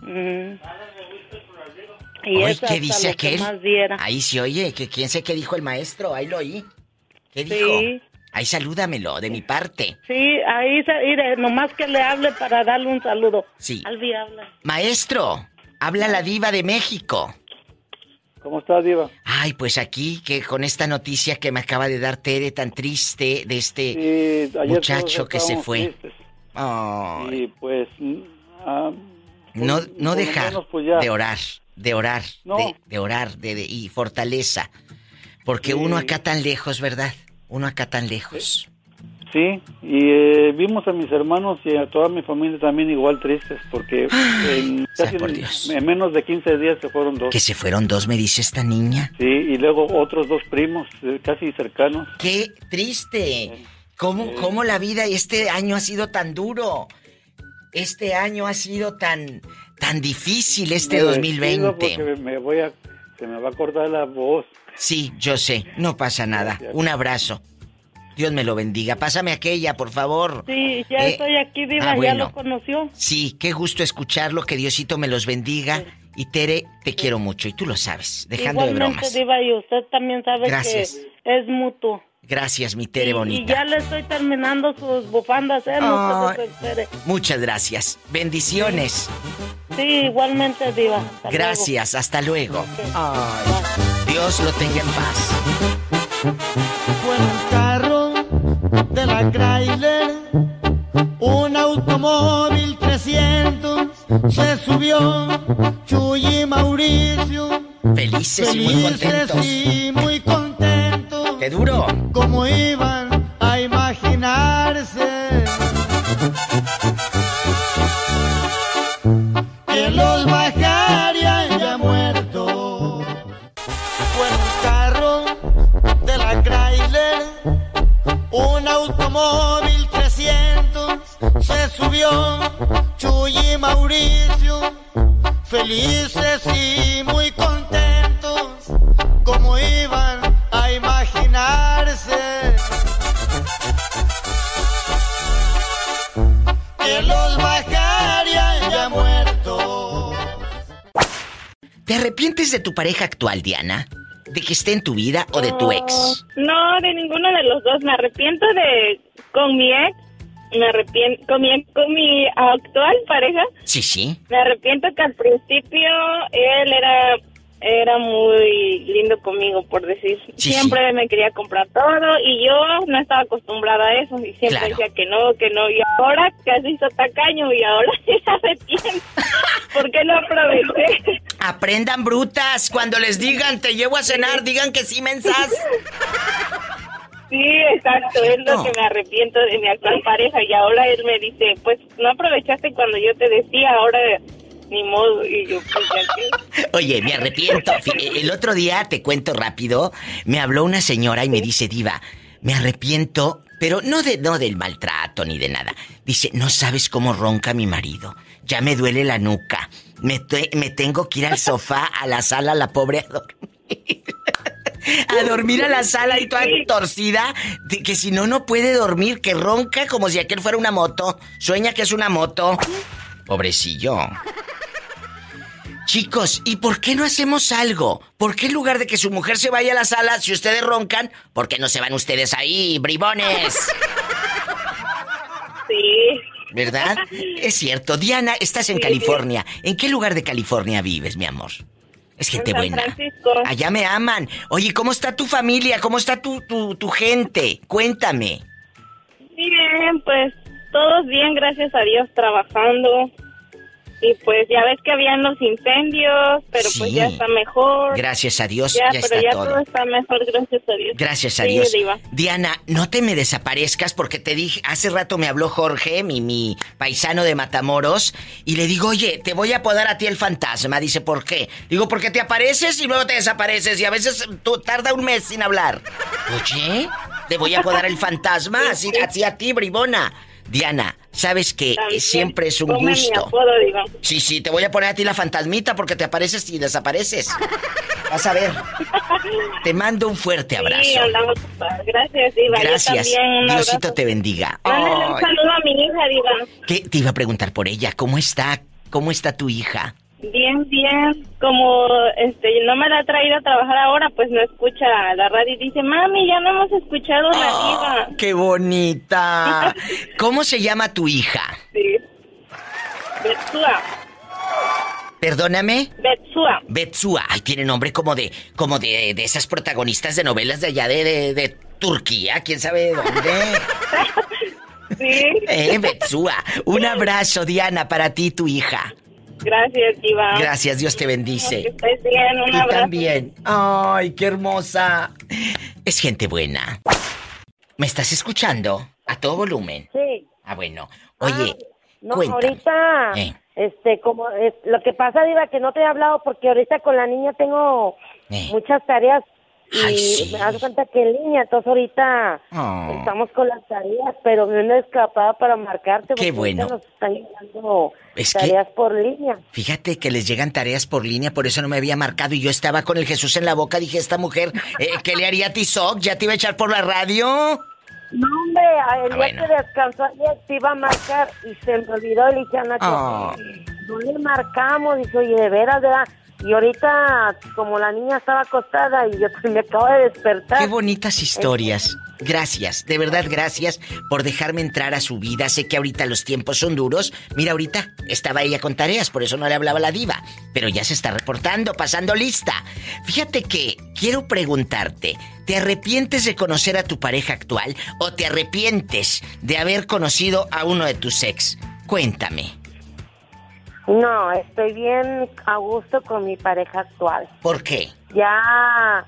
Mm. Y es ¿qué dice que aquel? diera. Ahí sí, oye, que quién sé qué dijo el maestro, ahí lo oí. ¿Qué dijo? Sí. Ahí salúdamelo, de mi parte. Sí, ahí, se, mire, nomás que le hable para darle un saludo. Sí. Albi habla. Maestro, habla la diva de México. ¿Cómo está, Diva? Ay, pues aquí, que con esta noticia que me acaba de dar Tere tan triste de este Sí, muchacho que se fue. Y pues... mm, ah, no, por- no lo dejar menos, pues, de orar, de orar, No. de, de orar de, de- y fortaleza. Porque uno acá tan lejos, ¿verdad? Uno acá tan lejos. Sí, y eh, vimos a mis hermanos y a toda mi familia también igual tristes, porque en, sea casi por en- Dios. en menos de 15 días se fueron dos. Que se fueron dos, me dice esta niña. Sí, y luego otros dos primos, eh, casi cercanos. ¡Qué triste! ¿Cómo, ¿Cómo la vida este año ha sido tan duro? Este año ha sido tan, tan difícil este Me despido 2020. Porque me voy a, se me va a cortar la voz. Sí, yo sé, no pasa nada. Un abrazo. Dios me lo bendiga. Pásame aquella, por favor. Sí, ya Eh, estoy aquí, Diva, ah, ya lo conoció. Sí, qué gusto escucharlo, que Diosito me los bendiga. Y Tere, te quiero mucho y tú lo sabes, dejando de Igualmente, bromas. Diva, y usted también sabe Gracias. que es mutuo. Gracias, mi Tere Y bonita. ya le estoy terminando sus bufandas, ¿eh? No se. Muchas gracias. Bendiciones. Sí, igualmente, Diva. Hasta Gracias, hasta luego. Ay, Dios lo tenga en paz. Fue un carro de la Chrysler, un automóvil 300, se subió Chuy y Mauricio. Felices y muy Felices contentos. y muy contentos. ¡Qué duro! Como iban a imaginarse que los bajarían ya muertos. Fue un carro de la Chrysler, un automóvil 300, se subió Chuy y Mauricio, felices y muy arrepientes de tu pareja actual, Diana? ¿De que esté en tu vida o de tu ex? No, de ninguno de los dos. Me arrepiento de con mi ex. Me arrepiento con mi, con mi actual pareja. Sí, sí. Me arrepiento que al principio él era era muy lindo conmigo, por decir. Sí, siempre me quería comprar todo y yo no estaba acostumbrada a eso y siempre Claro. decía que no, que no. Y ahora que se hizo tacaño y ahora *laughs* se arrepiente. ¿Por qué no aproveché? Aprendan brutas. Cuando les digan te llevo a cenar, digan que sí, mensas. Sí, exacto, es lo que me arrepiento de mi actual pareja y ahora él me dice, pues no aprovechaste cuando yo te decía, ahora ni modo y yo pues ya. Oye, me *laughs* arrepiento. Fi- El otro día, te cuento rápido, me habló una señora y me dice, Diva, me arrepiento, pero no, de, no del maltrato ni de nada. Dice, no sabes cómo ronca mi marido. Ya me duele la nuca. Me, te- me tengo que ir al sofá, a la sala, la pobre a dormir. *laughs* A dormir a la sala y toda torcida, de que si no, no puede dormir, que ronca como si aquel fuera una moto. Sueña que es una moto. Pobrecillo. Chicos, ¿y por qué no hacemos algo? ¿Por qué en lugar de que su mujer se vaya a la sala, si ustedes roncan, ¿por qué no se van ustedes ahí, bribones? *laughs* Sí. ¿Verdad? Es cierto. Diana, estás en California. ¿En qué lugar de California vives, mi amor? Es gente En San buena. Francisco. Allá me aman. Oye, ¿cómo está tu familia? ¿Cómo está tu, tu, tu gente? Cuéntame. Bien, pues todos bien, gracias a Dios, trabajando. Y pues ya ves que habían los incendios, pero pues ya está mejor. Gracias a Dios, ya, ya pero está ya todo. está mejor, gracias a Dios. Gracias a Sí, Dios. Diva. Diana, no te me desaparezcas porque te dije, hace rato me habló Jorge, mi, mi paisano de Matamoros, y le digo, oye, te voy a apodar a ti el fantasma. Dice, ¿por qué? Digo, porque te apareces y luego te desapareces y a veces tú tarda un mes sin hablar. Oye, te voy a apodar el fantasma, así, así a ti, bribona. Diana, sabes que También. siempre es un gusto. apodo. Sí, sí, te voy a poner a ti la fantasmita porque te apareces y desapareces. Vas a ver. Te mando un fuerte abrazo. Sí, ocupadas. Gracias, Diva. Yo Gracias. también, Diosito abrazo. te bendiga. Mándale un saludo a mi hija, Diva. ¿Qué? Te iba a preguntar por ella. ¿Cómo está? ¿Cómo está tu hija? Bien, bien. Como este no me la ha traído a trabajar ahora, pues no escucha la radio y dice, mami, ya no hemos escuchado la diva. ¡Qué bonita! *laughs* ¿Cómo se llama tu hija? Sí. Betsua. Perdóname. Betsua. Betsua. Ay, tiene nombre como de, como de, de esas protagonistas de novelas de allá de, de, de Turquía, quién sabe de dónde. *laughs* Sí. *laughs* Eh, Betsua. Un abrazo, Diana, para ti y tu hija. Gracias, diva. Gracias, Dios te Que bendice. estés bien, un Tú abrazo. también. Ay, qué hermosa. Es gente buena. ¿Me estás escuchando? A todo volumen. Sí. Ah, bueno. Oye, No, cuéntame. ahorita, Eh. este, como es, lo que pasa, Diva, que no te he hablado porque ahorita con la niña tengo Eh. muchas tareas y Ay, sí. me das cuenta que en línea, entonces ahorita Oh. estamos con las tareas, pero me una escapada para marcarte Qué bueno. nos están llegando Es que- tareas por línea. Fíjate que les llegan tareas por línea, por eso no me había marcado y yo estaba con el Jesús en la boca. Dije, esta mujer, eh, ¿qué le haría a Tizoc? ¿Ya te iba a echar por la radio? No, hombre, el día bueno. que descansó ayer te iba a marcar y se me olvidó y le dije a Nacho, Oh. no le marcamos, dice, oye, de veras, ¿verdad? Y ahorita, como la niña estaba acostada y *laughs* me acabo de despertar. Qué bonitas historias. Gracias, de verdad gracias por dejarme entrar a su vida. Sé que ahorita los tiempos son duros. Mira, ahorita estaba ella con tareas, por eso no le hablaba la diva. Pero ya se está reportando, pasando lista. Fíjate que quiero preguntarte, ¿te arrepientes de conocer a tu pareja actual o te arrepientes de haber conocido a uno de tus ex? Cuéntame. No, estoy bien a gusto con mi pareja actual. ¿Por qué? Ya,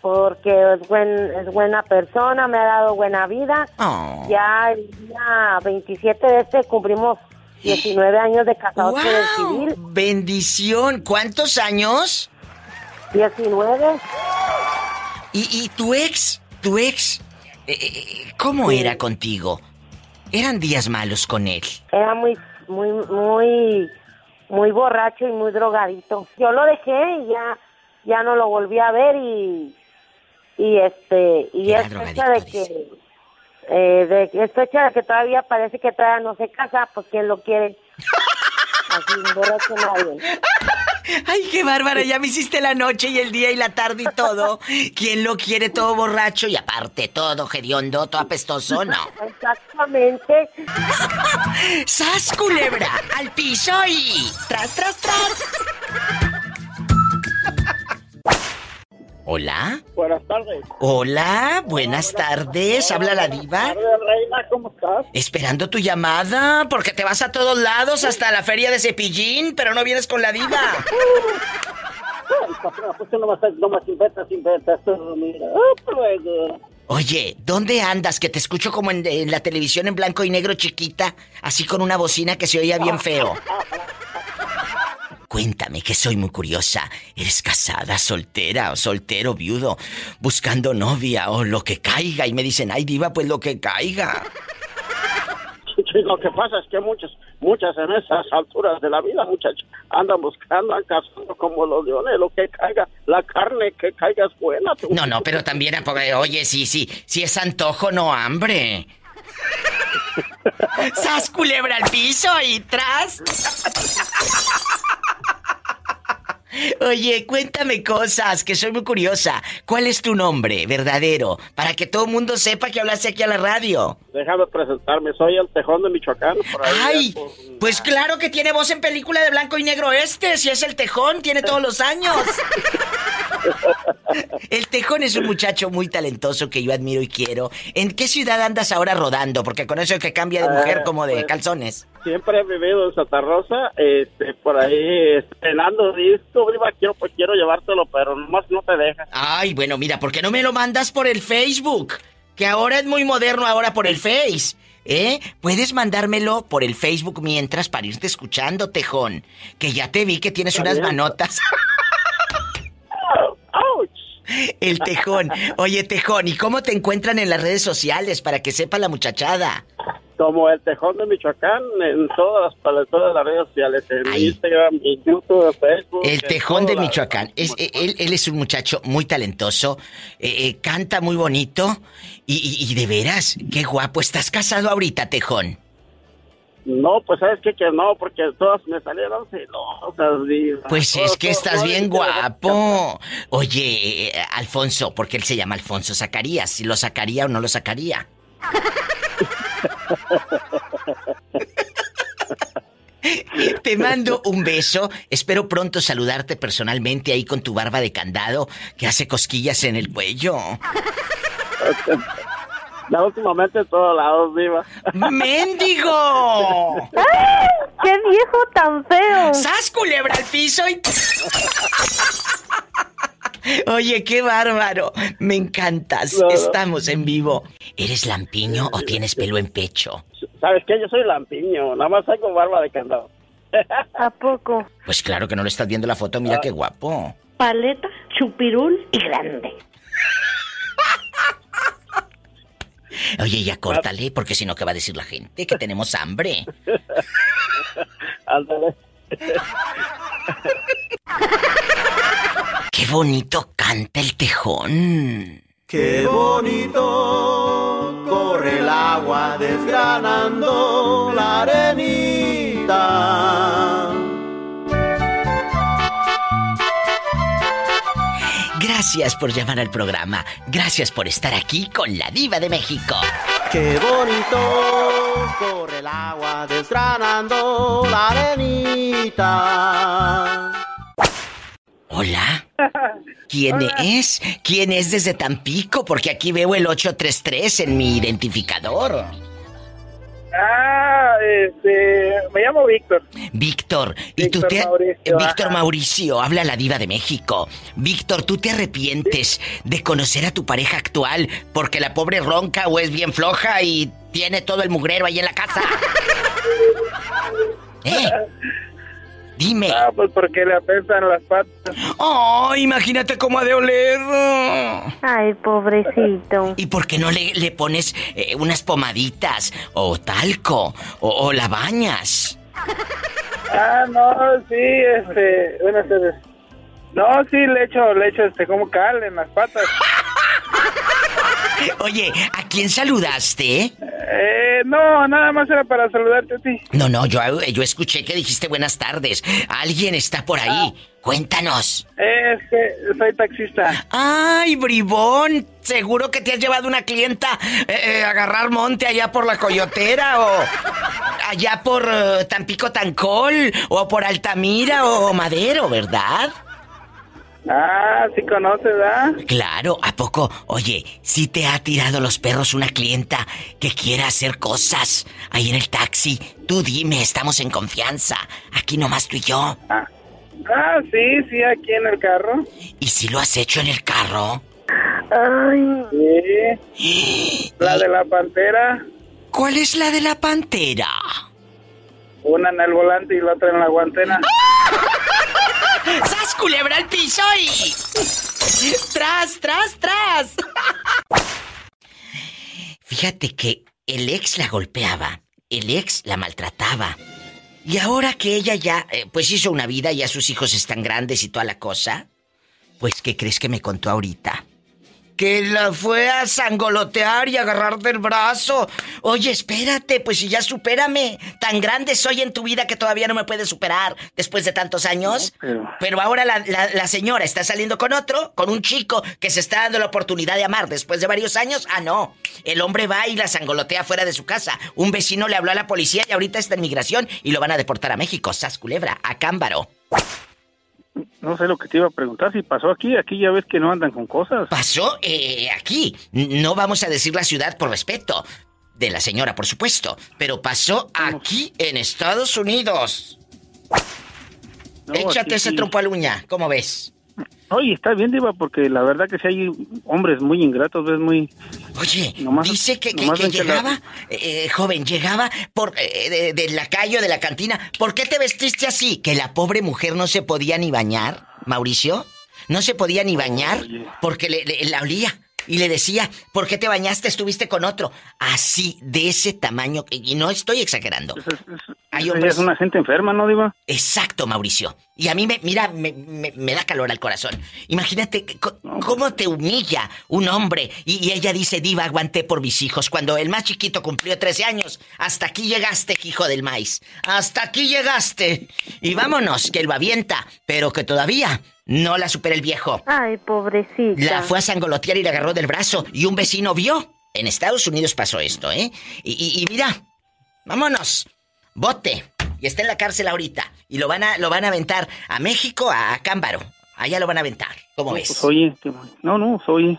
porque es, buen, es buena persona, me ha dado buena vida. Oh. Ya el día 27 de este cumplimos 19 años de casados por el civil. Bendición. ¿Cuántos años? 19. ¿Y, y tu ex? ¿Tu ex? eh, eh, ¿Cómo era contigo? ¿Eran días malos con él? Era muy, muy, muy, muy borracho y muy drogadito. Yo lo dejé y ya, ya no lo volví a ver y, y este, y es fecha de que, eh, de, es fecha de que todavía parece que todavía no se casa, pues quién lo quiere. *laughs* Así, borracho nadie. Ay, qué bárbara, ya me hiciste la noche y el día y la tarde y todo. ¿Quién lo quiere todo borracho y aparte todo hediondo, todo apestoso? No. Exactamente. *laughs* ¡Sas, culebra! ¡Al piso y... ¡Tras, tras, tras! ¿Hola? Buenas tardes. Hola, buenas tardes. ¿Habla la diva? Tardes, reina, ¿cómo estás? Esperando tu llamada, porque te vas a todos lados, hasta la feria de Cepillín, pero no vienes con la diva. Oye, ¿dónde andas? Que te escucho como en, en la televisión en blanco y negro chiquita, así con una bocina que se oía bien feo. *laughs* Cuéntame, que soy muy curiosa. ¿Eres casada, soltera o soltero, viudo, buscando novia o lo que caiga? Y me dicen, ay, diva, pues lo que caiga. *laughs* Lo que pasa es que muchas, muchas en esas alturas de la vida, muchachos, andan buscando, andan cazando como los leones, lo que caiga, la carne que caiga es buena. tú. No, no, pero también, oye, sí, sí, si es antojo, no hambre. *laughs* ¡Sas culebra al piso y tras! *laughs* Oye, cuéntame cosas, que soy muy curiosa. ¿Cuál es tu nombre verdadero? Para que todo el mundo sepa que hablaste aquí a la radio. Déjame presentarme, soy el tejón de Michoacán. Por ahí ¡Ay! por- Pues claro que tiene voz en película de blanco y negro este, si es el tejón, tiene todos los años. *laughs* El tejón es un muchacho muy talentoso que yo admiro y quiero. ¿En qué ciudad andas ahora rodando? Porque con eso que cambia de mujer Ah, como de pues, calzones. Siempre he vivido en Santa Rosa, este, por ahí estrenando disco, Diva, quiero, pues quiero llevártelo, pero nomás no te dejas. Ay, bueno, mira, ¿por qué no me lo mandas por el Facebook? Que ahora es muy moderno ahora por el Face. ¿Eh? Puedes mandármelo por el Facebook mientras para irte escuchando, Tejón. Que ya te vi que tienes unas manotas. *laughs* El Tejón. Oye, Tejón, ¿y cómo te encuentran en las redes sociales para que sepa la muchachada? Como el tejón de Michoacán en todas las, para todas las redes sociales, en Instagram, en YouTube, Facebook. El en tejón de Michoacán. Es, eh, él, él es un muchacho muy talentoso, eh, eh, canta muy bonito y, y- y de veras, qué guapo. ¿Estás casado ahorita, tejón? No, pues sabes qué? que no, porque todas me salieron celosas. diva. Pues Todo- es que todo- estás todo bien guapo. Oye, eh, Alfonso, porque él se llama Alfonso Zacarías, si lo sacaría o no lo sacaría. *laughs* Te mando un beso. Espero pronto saludarte personalmente ahí con tu barba de candado que hace cosquillas en el cuello. Ya últimamente en todos lados, viva. ¡Méndigo! ¡Ay! ¡Qué viejo tan feo! ¡Sas culebra al piso y... Oye, qué bárbaro. Me encantas. No, no. Estamos en vivo. ¿Eres lampiño o tienes pelo en pecho? ¿Sabes qué? Yo soy lampiño, nada más tengo barba de candado. ¿A poco? Pues claro que no le estás viendo la foto. Mira qué guapo. Paleta, chupirul y grande. Oye, ya córtale, porque si no, ¿qué va a decir la gente? Que tenemos hambre. *laughs* Ándale. Qué bonito canta el tejón. Qué bonito corre el agua desgranando la arenita. Gracias por llamar al programa. Gracias por estar aquí con la diva de México. Qué bonito corre el agua desgranando la arenita. Hola. ¿Quién es? ¿Quién es desde Tampico? Porque aquí veo el 833 en mi identificador. Ah, este, me llamo Víctor. Víctor, ¿y tú Víctor te Mauricio, Víctor ajá. Mauricio, habla la diva de México. Víctor, ¿tú te arrepientes de conocer a tu pareja actual porque la pobre ronca o es bien floja y tiene todo el mugrero ahí en la casa? *laughs* ¿Eh? Dime. Ah, pues porque le apestan las patas. Oh, imagínate cómo ha de oler. Ay, pobrecito. *laughs* ¿Y por qué no le, le pones eh, unas pomaditas o talco o, o la bañas? Ah, no, sí, este, buenas tardes. No, sí, le echo, le echo, este, como cal en las patas. *laughs* Oye, ¿a quién saludaste? Eh, no, nada más era para saludarte a ti. No, no, yo, yo escuché que dijiste buenas tardes. Alguien está por ahí. Cuéntanos. Es que soy taxista. Ay, bribón. Seguro que te has llevado una clienta eh, eh, a agarrar monte allá por la coyotera o allá por eh, Tampico Tancol o por Altamira o Madero, ¿verdad? Ah, sí conoces, ¿verdad? Claro, ¿a poco? Oye, si te ha tirado los perros una clienta que quiera hacer cosas ahí en el taxi, tú dime, estamos en confianza. Aquí nomás tú y yo. Ah, sí, sí, aquí en el carro. ¿Y si lo has hecho en el carro? Ay. Sí. *gasps* La de la pantera. ¿Cuál es la de la pantera? Una en el volante y la otra en la guantera. *laughs* ¡Sas culebra al piso y... ¡Tras, tras, tras! Fíjate que el ex la golpeaba, el ex la maltrataba. Y ahora que ella ya, eh, pues hizo una vida, ya sus hijos están grandes y toda la cosa, pues ¿qué crees que me contó ahorita? Que la fue a sangolotear y agarrar del brazo. Oye, espérate, pues si ya supérame. Tan grande soy en tu vida que todavía no me puedes superar después de tantos años. pero- Pero ahora la, la- la señora está saliendo con otro, con un chico que se está dando la oportunidad de amar después de varios años. Ah, no. El hombre va y la sangolotea fuera de su casa. Un vecino le habló a la policía y ahorita está en migración y lo van a deportar a México. Sas culebra, a Cámbaro. No sé lo que te iba a preguntar, si pasó aquí, aquí ya ves que no andan con cosas. Pasó eh, aquí. No vamos a decir la ciudad por respeto. De la señora, por supuesto. Pero pasó aquí en Estados Unidos. No, Échate ese sí. trompo a la uña. ¿Cómo ves? Oye, está bien, Diva, porque la verdad que si hay hombres muy ingratos, ves muy... Oye, Nomás- dice que, que- que llegaba, eh, joven, llegaba por eh, de, de la calle o de la cantina. ¿Por qué te vestiste así? Que la pobre mujer no se podía ni bañar, Mauricio. No se podía ni bañar Oye. porque le, le- la olía. y le decía, ¿por qué te bañaste? Estuviste con otro. Así, de ese tamaño, y no estoy exagerando. Hay Ella hombres... es una gente enferma, ¿no, Diva? Exacto, Mauricio. Y a mí me, mira, me, me- me da calor al corazón. Imagínate co- cómo te humilla un hombre. Y, y ella dice, diva, aguanté por mis hijos. Cuando el más chiquito cumplió 13 años. Hasta aquí llegaste, hijo del maíz. Hasta aquí llegaste. Y vámonos, que lo avienta. Pero que todavía no la supera el viejo. Ay, pobrecita. La fue a sangolotear y la agarró del brazo. Y un vecino vio. En Estados Unidos pasó esto, ¿eh? Y, y- y mira, vámonos. Bote. Y está en la cárcel ahorita. Y lo van a, lo van a aventar a México, a Cámbaro. Allá lo van a aventar. ¿Cómo ves? Pues oye, mal. no, no, soy.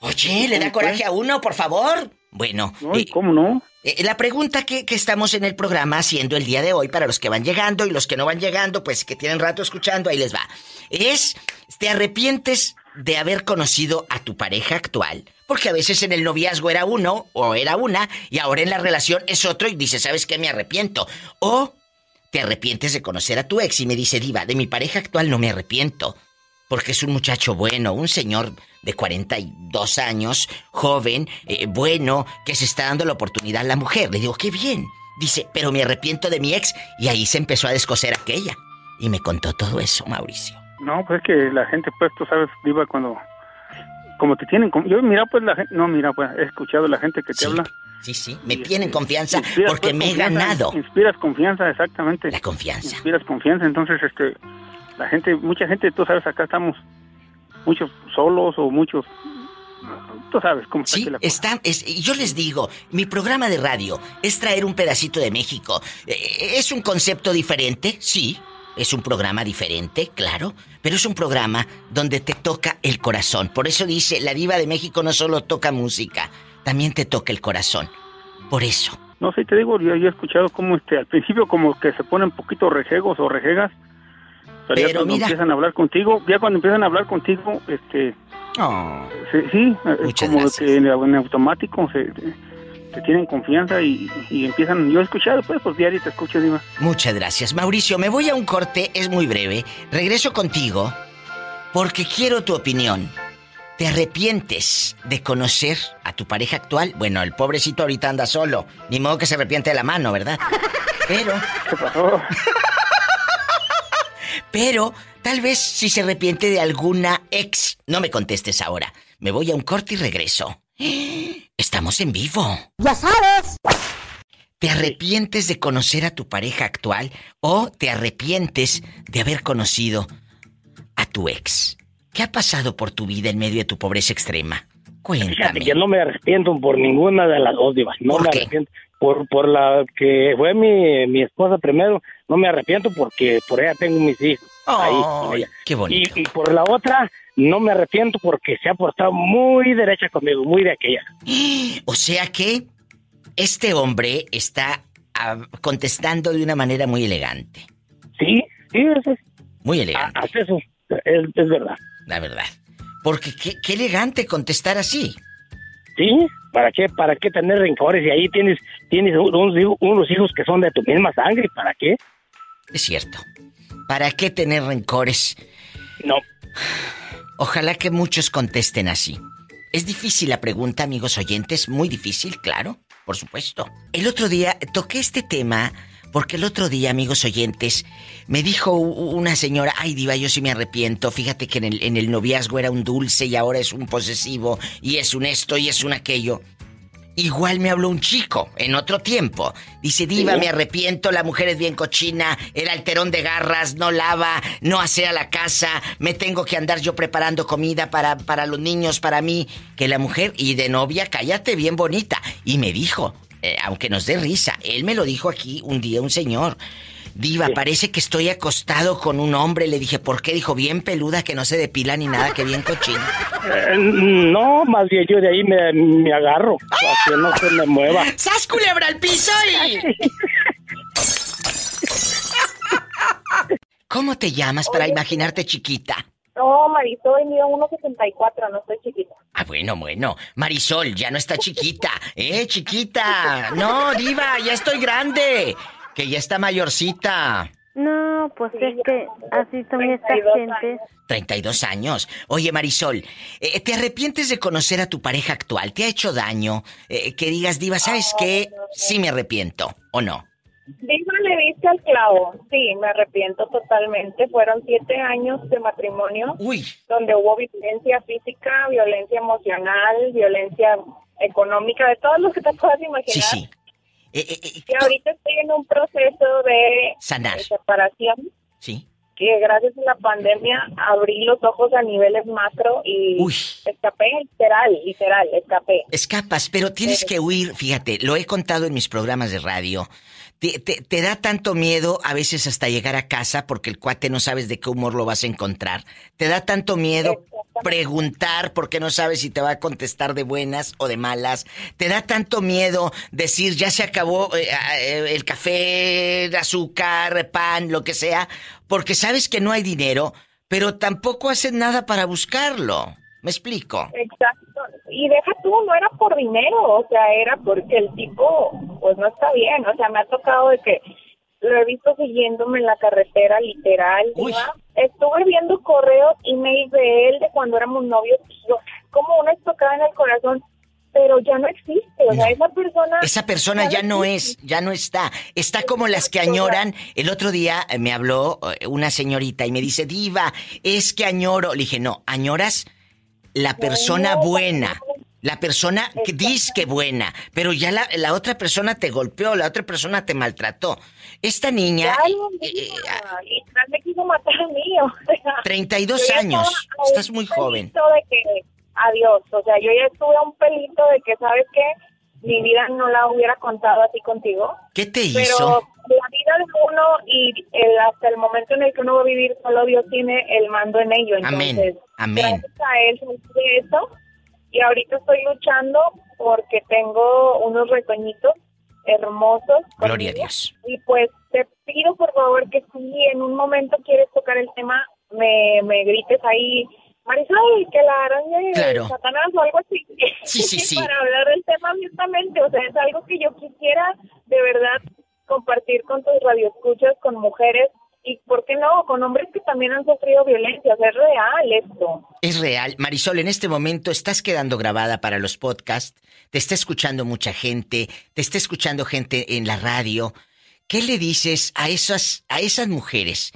Oye, ¿le da coraje a uno, por favor? Bueno. Ay, ¿cómo no? Eh, la pregunta que, que estamos en el programa haciendo el día de hoy para los que van llegando y los que no van llegando, pues que tienen rato escuchando, ahí les va. Es, ¿te arrepientes de haber conocido a tu pareja actual? Porque a veces en el noviazgo era uno o era una y ahora en la relación es otro y dice, ¿sabes qué? Me arrepiento. O te arrepientes de conocer a tu ex y me dice, Diva, de mi pareja actual no me arrepiento. Porque es un muchacho bueno, un señor de 42 años, joven, eh, bueno, que se está dando la oportunidad a la mujer. Le digo, qué bien. Dice, pero me arrepiento de mi ex. Y ahí se empezó a descoser aquella. Y me contó todo eso, Mauricio. No, pues es que la gente, pues tú sabes, Diva, cuando. Como te tienen. Yo, mira, pues la gente. No, mira, pues he escuchado a la gente que te habla. Sí, sí, me tienen confianza porque pues, me he ganado. Inspiras confianza, exactamente. La confianza. Inspiras confianza, entonces, este. La gente, mucha gente, tú sabes, acá estamos muchos solos o muchos. Tú sabes cómo está Sí, la cosa. está, es, y yo les digo, mi programa de radio es traer un pedacito de México. Eh, ¿Es un concepto diferente? Sí. Es un programa diferente, claro, pero es un programa donde te toca el corazón. Por eso dice, la diva de México no solo toca música, también te toca el corazón. Por eso. No sé, te digo, yo, yo he escuchado como este, al principio como que se ponen poquito rejegos o rejegas, pero, ya Pero cuando mira. empiezan a hablar contigo, ya cuando empiezan a hablar contigo, este, sí, sí, eh, como gracias. que en, en automático se, te, tienen confianza y, y empiezan, yo he escuchado, pues, pues diario te escucho, Diva. Muchas gracias, Mauricio. Me voy a un corte, es muy breve. Regreso contigo porque quiero tu opinión. ¿Te arrepientes de conocer a tu pareja actual? Bueno, el pobrecito ahorita anda solo. Ni modo que se arrepiente de la mano, ¿verdad? Pero. ¿Qué pasó? Pero, tal vez si se arrepiente de alguna ex. No me contestes ahora. Me voy a un corte y regreso. Estamos en vivo. Ya sabes. ¿Te arrepientes de conocer a tu pareja actual o te arrepientes de haber conocido a tu ex? ¿Qué ha pasado por tu vida en medio de tu pobreza extrema? Fíjate Cuéntame. que no me arrepiento por ninguna de las dos, Diva. No ¿Por me qué? arrepiento. Por, por la que fue mi, mi esposa primero, no me arrepiento porque por ella tengo mis hijos. ahí Ay, ella. qué bonito. Y, y por la otra, no me arrepiento porque se ha portado muy derecha conmigo, muy de aquella. *gasps* O sea que este hombre está ah, contestando de una manera muy elegante. Sí, sí, eso es. Muy elegante. Haz eso, es, es verdad. La verdad. Porque qué, qué elegante contestar así. ¿Sí? ¿Para qué, para qué tener rencores? Y ahí tienes, tienes unos, hijos- unos hijos que son de tu misma sangre. ¿Para qué? Es cierto. ¿Para qué tener rencores? No. Ojalá que muchos contesten así. Es difícil la pregunta, amigos oyentes, muy difícil, claro, por supuesto. El otro día toqué este tema porque el otro día, amigos oyentes, me dijo una señora, ay diva, yo sí me arrepiento, fíjate que en el, en el noviazgo era un dulce y ahora es un posesivo y es un esto y es un aquello. Igual me habló un chico en otro tiempo. Dice, diva, me arrepiento, la mujer es bien cochina, el alterón de garras, no lava, no hace a la casa, me tengo que andar yo preparando comida para, para los niños, para mí. Que la mujer, y de novia, cállate bien bonita. Y me dijo, eh, aunque nos dé risa, él me lo dijo aquí un día un señor. Diva, parece que estoy acostado con un hombre. Le dije, ¿por qué? Dijo, bien peluda, que no se depila ni nada, que bien cochina. Eh, no, más bien yo de ahí me, me agarro para que no se me mueva. ¡Sas culebra al piso y... *laughs* ¿Cómo te llamas para imaginarte chiquita? No, Marisol, mido 1.64, no estoy chiquita. Ah, bueno, bueno. Marisol, ya no está chiquita. ¿Eh, chiquita? No, diva, ya estoy grande. Que ya está mayorcita. No, pues es que así son estas 32 gentes. 32 años. Oye, Marisol, eh, ¿te arrepientes de conocer a tu pareja actual? ¿Te ha hecho daño? Eh, que digas, Diva, ¿sabes qué? Sí me arrepiento, ¿o no? Diva, le diste al clavo. Sí, me arrepiento totalmente. Fueron siete años de matrimonio. Donde hubo violencia física, violencia emocional, violencia económica, de todos los que te puedas imaginar. Sí, sí. Y ahorita estoy en un proceso de, Sanar. de separación. Sí. Que gracias a la pandemia abrí los ojos a niveles macro y escapé, literal, literal, escapé. Escapas, pero tienes que huir, fíjate, lo he contado en mis programas de radio. Te, te- te da tanto miedo a veces hasta llegar a casa porque el cuate no sabes de qué humor lo vas a encontrar. Te da tanto miedo preguntar porque no sabes si te va a contestar de buenas o de malas. Te da tanto miedo decir ya se acabó eh, eh, el café, el azúcar, pan, lo que sea, porque sabes que no hay dinero, pero tampoco haces nada para buscarlo. ¿Me explico? Exacto. Y deja tú, no era por dinero, o sea, era porque el tipo, pues no está bien. O sea, me ha tocado de que lo he visto siguiéndome en la carretera, literal. Diva. Estuve viendo correos, emails de él de cuando éramos novios. y yo, como una estocada en el corazón, pero ya no existe. O sea, esa persona. Esa persona ya no es, ya no está. Está como las que añoran. El otro día eh, me habló eh, una señorita y me dice, Diva, es que añoro. Le dije, no, añoras la persona buena. La persona que dice que buena, pero ya la, la otra persona te golpeó, la otra persona te maltrató. Esta niña, lo diva, literal me quiso matar a mí. O sea, 32 yo ya años, estás muy joven. pelito de que adiós, o sea, yo ya estuve a un pelito de que, ¿sabes qué? Mi vida no la hubiera contado así contigo. ¿Qué te Pero hizo? la vida de uno y el, hasta el momento en el que uno va a vivir, solo Dios tiene el mando en ello. Amén, Entonces, amén. gracias a él de eso y ahorita estoy luchando porque tengo unos retoñitos hermosos. Gloria a. Dios. Y pues te pido por favor que si en un momento quieres tocar el tema, me, me grites ahí, Marisol, que la araña de Claro. Satanás o algo así. Sí, sí, *laughs* sí. Para hablar del tema abiertamente, o sea, es algo que yo quisiera de verdad compartir con tus radioescuchas, con mujeres y, ¿por qué no?, con hombres que también han sufrido violencia. O sea, es real esto. Es real. Marisol, en este momento estás quedando grabada para los podcasts, te está escuchando mucha gente, te está escuchando gente en la radio. ¿Qué le dices a esas, a esas mujeres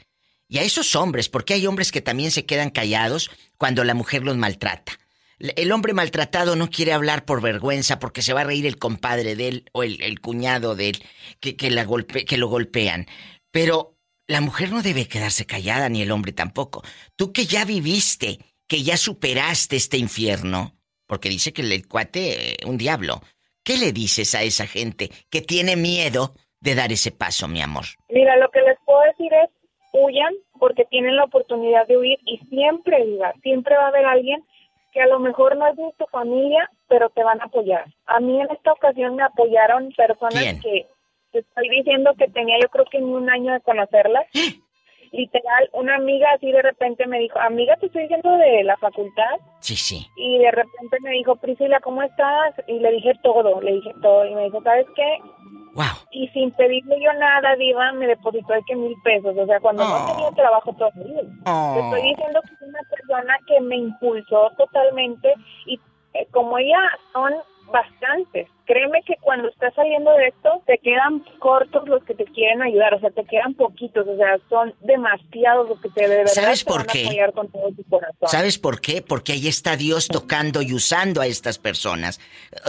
y a esos hombres? Porque hay hombres que también se quedan callados cuando la mujer los maltrata. El hombre maltratado no quiere hablar por vergüenza porque se va a reír el compadre de él o el, el cuñado de él que, que, la golpe, que lo golpean. Pero la mujer no debe quedarse callada, ni el hombre tampoco. Tú que ya viviste, que ya superaste este infierno, porque dice que el cuate, eh, un diablo, ¿qué le dices a esa gente que tiene miedo de dar ese paso, mi amor? Mira, lo que les puedo decir es, huyan porque tienen la oportunidad de huir y siempre, diga, siempre va a haber alguien que a lo mejor no es de tu familia, pero te van a apoyar. A mí en esta ocasión me apoyaron personas ¿Quién? que te estoy diciendo que tenía yo creo que ni un año de conocerlas. Literal, una amiga así de repente me dijo, amiga, te estoy diciendo de la facultad. Sí, sí. Y de repente me dijo, Priscila, ¿cómo estás? Y le dije todo, le dije todo. Y me dijo, ¿sabes qué? Wow. Y sin pedirle yo nada, Diva, me depositó de que mil pesos. O sea, cuando no tenía trabajo todavía. Oh. Te estoy diciendo que es una persona que me impulsó totalmente. Y eh, como ella son bastantes. Créeme que cuando estás saliendo de esto, te quedan cortos los que te quieren ayudar. O sea, te quedan poquitos. O sea, son demasiados los que te de verdad ¿Sabes te por a qué? apoyar con todo tu corazón. ¿Sabes por qué? Porque ahí está Dios tocando y usando a estas personas.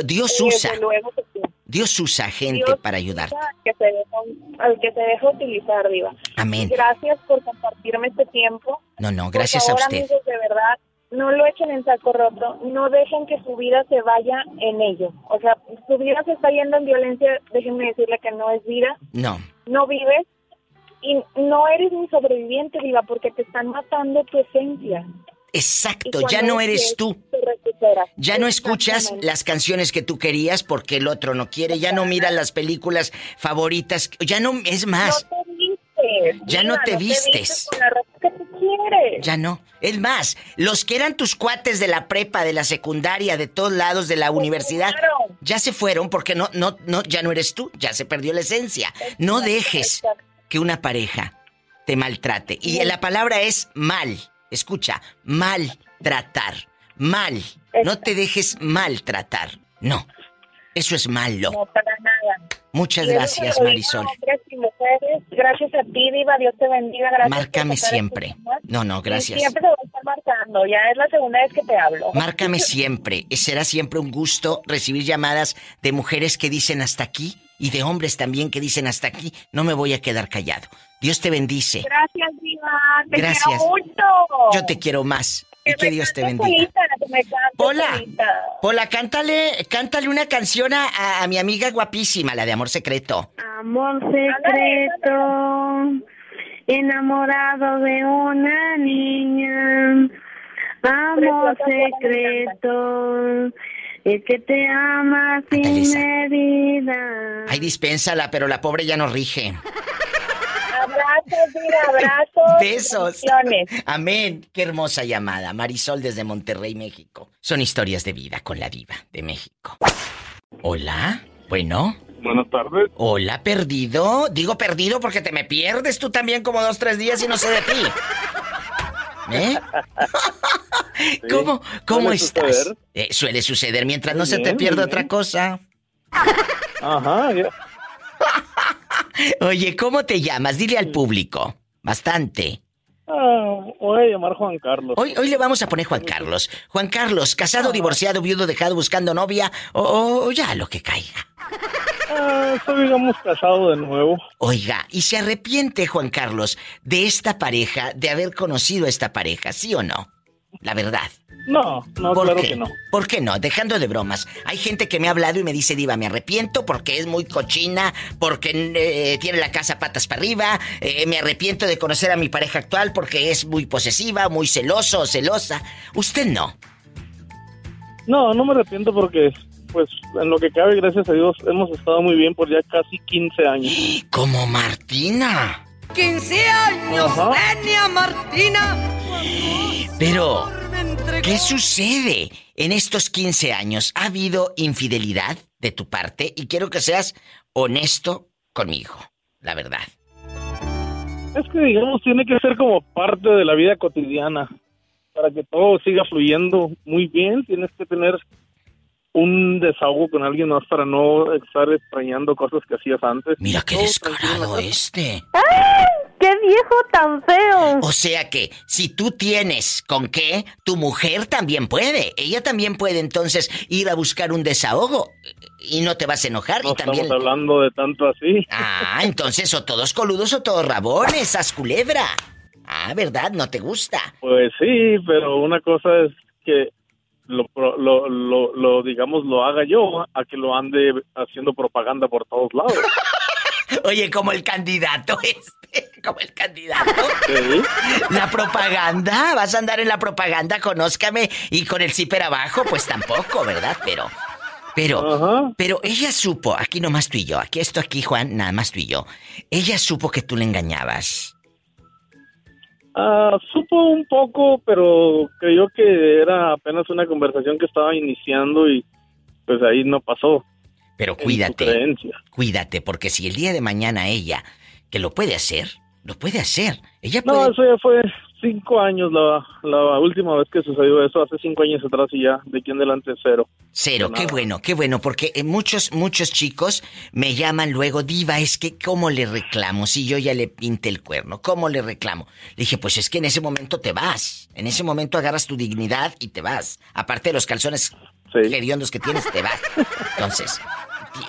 Dios usa, luego que sí. Dios usa gente Dios para ayudarte. que se deja, al que se deja utilizar, Diva. Amén. Gracias por compartirme este tiempo. No, no, Por gracias a usted. amigos, de verdad, no lo echen en saco roto. No dejen que su vida se vaya en ello. O sea, su vida se está yendo en violencia. Déjenme decirle que no es vida. No. No vives. Y no eres ni sobreviviente, Diva, porque te están matando tu esencia. Exacto, ya no eres tú. Ya no escuchas las canciones que tú querías porque el otro no quiere, ya no miras las películas favoritas, ya no, es más, No te vistes. Ya no te vistes. con la ropa que tú ya no. Es más, los que eran tus cuates de la prepa, de la secundaria, de todos lados, de la universidad, ya se fueron porque no, no, no, ya no eres tú, ya se perdió la esencia. No dejes que una pareja te maltrate. Y la palabra es mal. Escucha, maltratar. Mal. No te dejes maltratar. No. Eso es malo. No, para nada. Muchas gracias, Marisol. Gracias a ti, Diva. Dios te bendiga. Gracias Márcame siempre. No, no, Y gracias. siempre te voy a estar marcando. Ya es la segunda vez que te hablo. Márcame *laughs* siempre. Será siempre un gusto recibir llamadas de mujeres que dicen hasta aquí y de hombres también que dicen hasta aquí. No me voy a quedar callado. Dios te bendice. Gracias, Diva. Te Gracias. quiero mucho. Yo te quiero más. Y que Dios te bendiga. solita, que me cantes Pola, solita. Pola, cántale, cántale una canción a, a- a mi amiga guapísima, la de Amor Secreto. Amor secreto, enamorado de una niña. Amor secreto, el que te ama sin medida. Ay, dispénsala, pero la pobre ya no rige. Abrazos, Diva, abrazos. Besos. bendiciones. Amén. Qué hermosa llamada. Marisol desde Monterrey, México. Son historias de vida con la diva de México. Hola. Bueno. Buenas tardes. Hola, perdido. Digo perdido porque te me pierdes tú también como dos, tres días y no sé de ti. ¿Eh? *laughs* ¿Cómo, cómo Suele estás? suceder. Eh, suele suceder mientras no se te pierda otra cosa. Ajá, ya. *laughs* Oye, ¿cómo te llamas? Dile al público. Bastante. Ah, voy a llamar Juan Carlos. Hoy, hoy le vamos a poner Juan Carlos. Juan Carlos, casado, divorciado, viudo, dejado, buscando novia o, o ya lo que caiga. Ah, digamos, casado de nuevo. Oiga, ¿y se arrepiente Juan Carlos de esta pareja, de haber conocido a esta pareja, sí o no? La verdad. No, no, ¿Por claro qué? que no. ¿Por qué no? Dejando de bromas. Hay gente que me ha hablado y me dice, Diva, me arrepiento porque es muy cochina, porque eh, tiene la casa patas para arriba, eh, me arrepiento de conocer a mi pareja actual porque es muy posesiva, muy celoso o celosa. Usted no. No, no me arrepiento porque, pues, en lo que cabe, gracias a Dios, hemos estado muy bien por ya casi 15 años. *gasps* Como Martina. 15 años tenía Martina. Pero, ¿qué sucede en estos 15 años? ¿Ha habido infidelidad de tu parte? Y quiero que seas honesto conmigo, la verdad. Es que, digamos, tiene que ser como parte de la vida cotidiana. Para que todo siga fluyendo muy bien, tienes que tener un desahogo con alguien más para no estar extrañando cosas que hacías antes. Mira qué descarado este. ¡Ay! ¡Qué viejo tan feo! O sea que, si tú tienes con qué, tu mujer también puede. Ella también puede entonces ir a buscar un desahogo. Y no te vas a enojar. No y también. estamos hablando de tanto así. Ah, entonces o todos coludos o todos rabones, as culebra. Ah, ¿verdad? ¿No te gusta? Pues sí, pero una cosa es que lo, lo, lo, lo, digamos, lo haga yo a que lo ande haciendo propaganda por todos lados. *laughs* Oye, como el candidato este, como el candidato. Sí. La propaganda, vas a andar en la propaganda, conózcame, y con el zipper abajo, pues tampoco, ¿verdad? Pero, pero, pero ella supo, aquí nomás tú y yo, aquí esto aquí, Juan, nada más tú y yo. Ella supo que tú le engañabas. Ah, supo un poco, pero creyó que era apenas una conversación que estaba iniciando y pues ahí no pasó. Pero cuídate, cuídate, porque si el día de mañana ella, que lo puede hacer, lo puede hacer. Ella No, eso ya fue cinco años la, la última vez que sucedió eso, hace cinco años atrás y ya, de aquí en adelante cero. Cero, qué bueno, qué bueno, porque eh, muchos, muchos chicos me llaman luego, Diva, es que ¿cómo le reclamo? Si yo ya le pinté el cuerno, ¿cómo le reclamo? Le dije, pues es que en ese momento te vas, en ese momento agarras tu dignidad y te vas. Aparte de los calzones hediondos que tienes, te vas. Entonces,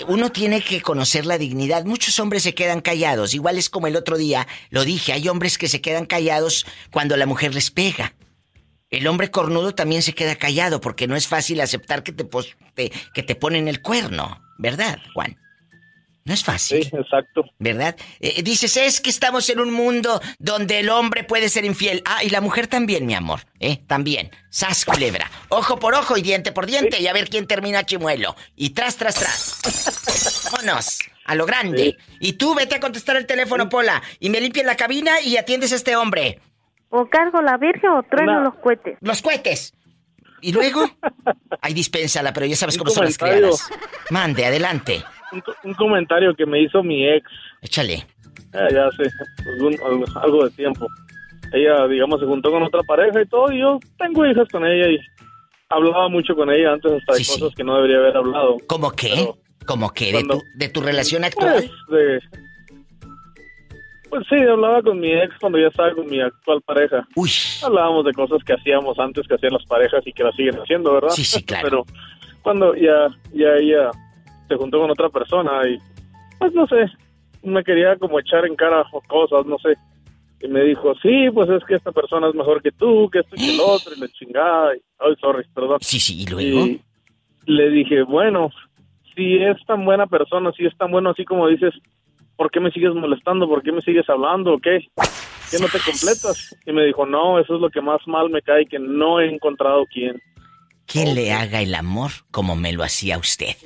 uno tiene que conocer la dignidad. Muchos hombres se quedan callados, igual es como el otro día, lo dije, hay hombres que se quedan callados cuando la mujer les pega. El hombre cornudo también se queda callado porque no es fácil aceptar que te, que te ponen el cuerno, ¿verdad, Juan? No es fácil. Sí, exacto. ¿Verdad? Eh, dices, es que estamos en un mundo donde el hombre puede ser infiel. Ah, y la mujer también, mi amor. ¿Eh? También. Sas culebra. Ojo por ojo y diente por diente y a ver quién termina chimuelo. Y tras, tras, tras. *laughs* Vámonos. A lo grande. Y tú vete a contestar el teléfono, Pola. Y me limpias la cabina y atiendes a este hombre. ¿O cargo la virgen o trueno los cohetes? Los cohetes. ¿Y luego? *laughs* Ay, dispénsala, pero ya sabes cómo son las criadas. Mande, adelante. Un, un comentario que me hizo mi ex. Échale. eh, ya hace algún- algo, de tiempo. Ella, digamos, se juntó con otra pareja y todo, y yo tengo hijas con ella y hablaba mucho con ella antes hasta de cosas que no debería haber hablado. ¿Cómo qué? ¿Cómo qué? ¿De tu, ¿De tu relación actual? Pues, de- pues sí, hablaba con mi ex cuando ya estaba con mi actual pareja. Uy. Hablábamos de cosas que hacíamos antes que hacían las parejas y que las siguen haciendo, ¿verdad? Sí, sí, claro. Pero cuando ya, ya ella se juntó con otra persona y, pues no sé, me quería como echar en cara cosas, no sé. Y me dijo, sí, pues es que esta persona es mejor que tú, que esto y que el *gasps* otro, y la chingada. Y, ay, sorry, perdón. Sí, sí, ¿y luego? Y le dije, bueno, si es tan buena persona, si es tan bueno así como dices, ¿por qué me sigues molestando? ¿Por qué me sigues hablando? ¿O qué? ¿Qué no te completas? Y me dijo, no, eso es lo que más mal me cae, que no he encontrado quién. ¿Quién le haga el amor como me lo hacía usted?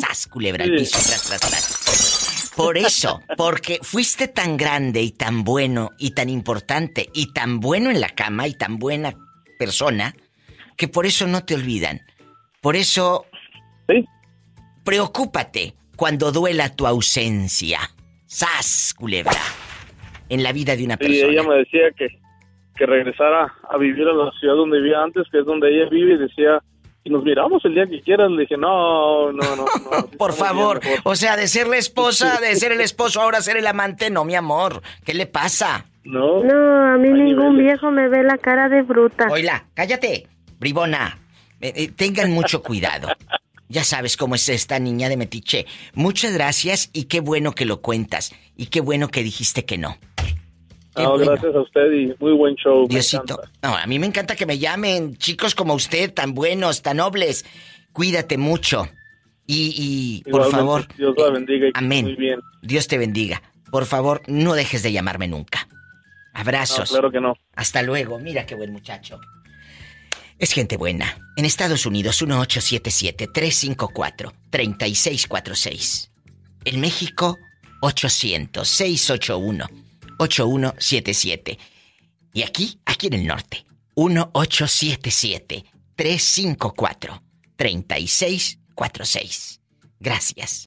Sas, culebra, al Sí. piso, tras, tras, tras. Por eso, porque fuiste tan grande y tan bueno y tan importante y tan bueno en la cama y tan buena persona, que por eso no te olvidan. Por eso... Preocúpate cuando duela tu ausencia. Sas, culebra. En la vida de una persona. ella me decía que, que regresara a vivir a la ciudad donde vivía antes, que es donde ella vive, y decía, y nos miramos el día que quieras. Le dije, no, no, no. no Por favor, o sea, de ser la esposa, de ser el esposo, ahora ser el amante, no, mi amor. ¿Qué le pasa? No. No, a mí ningún viejo me ve la cara de bruta. Oila, cállate, bribona. Eh, eh, tengan mucho cuidado. Ya sabes cómo es esta niña de metiche. Muchas gracias y qué bueno que lo cuentas. Y qué bueno que dijiste que no. No, gracias a usted y muy buen show. Diosito. No, a mí me encanta que me llamen chicos como usted, tan buenos, tan nobles. Cuídate mucho. Y, y por favor. Dios la bendiga y Amén. esté muy bien. Dios te bendiga. Por favor, no dejes de llamarme nunca. Abrazos. No, claro que no. Hasta luego. Mira qué buen muchacho. Es gente buena. En Estados Unidos, 1877-354-3646. En México, 800-681-8177. Y aquí, aquí en el norte, 1877-354-3646. Gracias.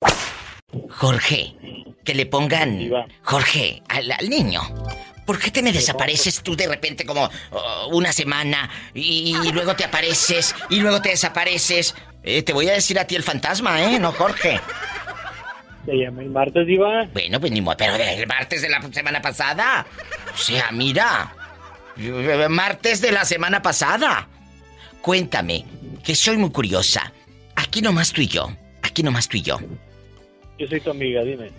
Jorge, que le pongan... Jorge, al, al niño. ¿Por qué te me desapareces tú de repente como oh, una semana y, y luego te apareces y luego te desapareces? Eh, te voy a decir a ti el fantasma, ¿eh? No, Jorge. Te llamé el martes, Diva. Bueno, pues ni modo, pero el martes de la semana pasada. O sea, mira. Martes de la semana pasada. Cuéntame, que soy muy curiosa. Aquí nomás tú y yo. Aquí nomás tú y yo. Yo soy tu amiga, dime.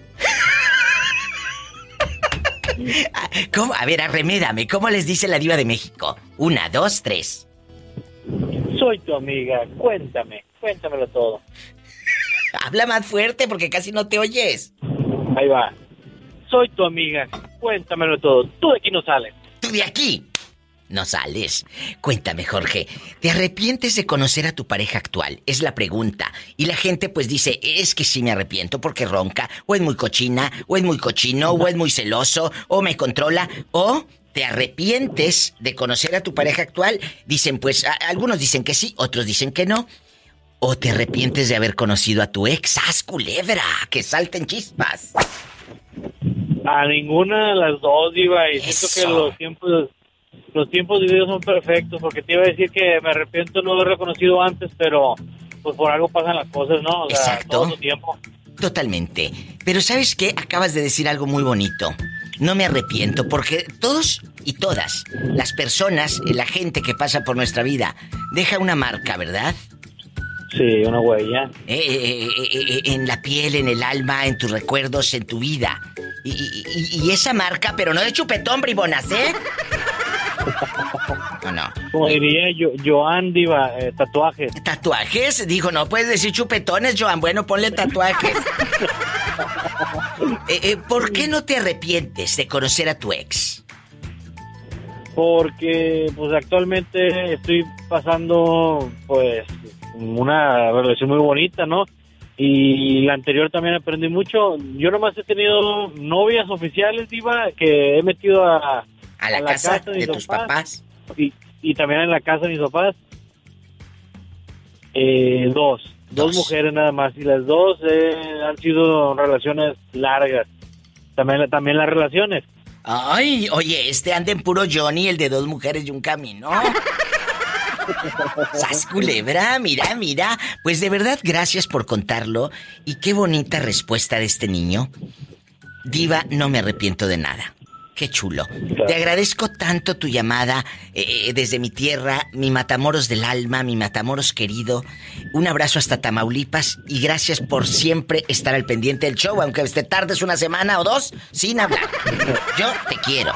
*laughs* ¿Cómo? A ver, arremédame. ¿Cómo les dice la diva de México? Una, dos, tres. Soy tu amiga, cuéntame, cuéntamelo todo. *laughs* Habla más fuerte porque casi no te oyes. Ahí va. Soy tu amiga, cuéntamelo todo. Tú de aquí no sales. ¿Tú de aquí? No sales. Cuéntame, Jorge, ¿te arrepientes de conocer a tu pareja actual? Es la pregunta. Y la gente pues dice, es que sí me arrepiento porque ronca, o es muy cochina, o es muy cochino, o es muy celoso, o me controla, o te arrepientes de conocer a tu pareja actual. Dicen pues, algunos dicen que sí, otros dicen que no. O te arrepientes de haber conocido a tu ex, ¡Haz culebra! Que salten chispas. A ninguna de las dos, Diva, y siento que los tiempos, los tiempos vividos son perfectos, porque te iba a decir que me arrepiento de no haber reconocido antes, pero pues por algo pasan las cosas, ¿no? O sea, Exacto. todo su tiempo. Totalmente. Pero ¿sabes qué? Acabas de decir algo muy bonito. No me arrepiento porque todos y todas las personas, la gente que pasa por nuestra vida, deja una marca, ¿verdad? Sí, una huella. Eh, eh, eh, en la piel, en el alma, en tus recuerdos, en tu vida. Y, y- y- y esa marca, pero no de chupetón, bribonas, ¿eh? *laughs* ¿O no? Como diría yo, Joan Diva, eh, tatuajes. ¿Tatuajes? Dijo, no puedes decir chupetones, Joan. Bueno, ponle tatuajes. *laughs* Eh, eh, ¿Por qué no te arrepientes de conocer a tu ex? Porque pues actualmente estoy pasando pues una relación muy bonita, ¿no? Y la anterior también aprendí mucho. Yo nomás he tenido novias oficiales, Diva, que he metido a, a la casa de mis tus papás. Y, y también en la casa de mis papás. Eh, dos, dos, mujeres nada más. Y las dos eh, han sido relaciones largas. También, también las relaciones. Ay, oye, este anda en puro Johnny, el de dos mujeres y un camino. *laughs* ¡Sas culebra! Mira, mira. Pues de verdad, gracias por contarlo. Y qué bonita respuesta de este niño. Diva, no me arrepiento de nada. Qué chulo. Te agradezco tanto tu llamada eh, desde mi tierra, mi Matamoros del alma, mi Matamoros querido. Un abrazo hasta Tamaulipas y gracias por siempre estar al pendiente del show, aunque te tardes una semana o dos sin hablar. Yo te quiero.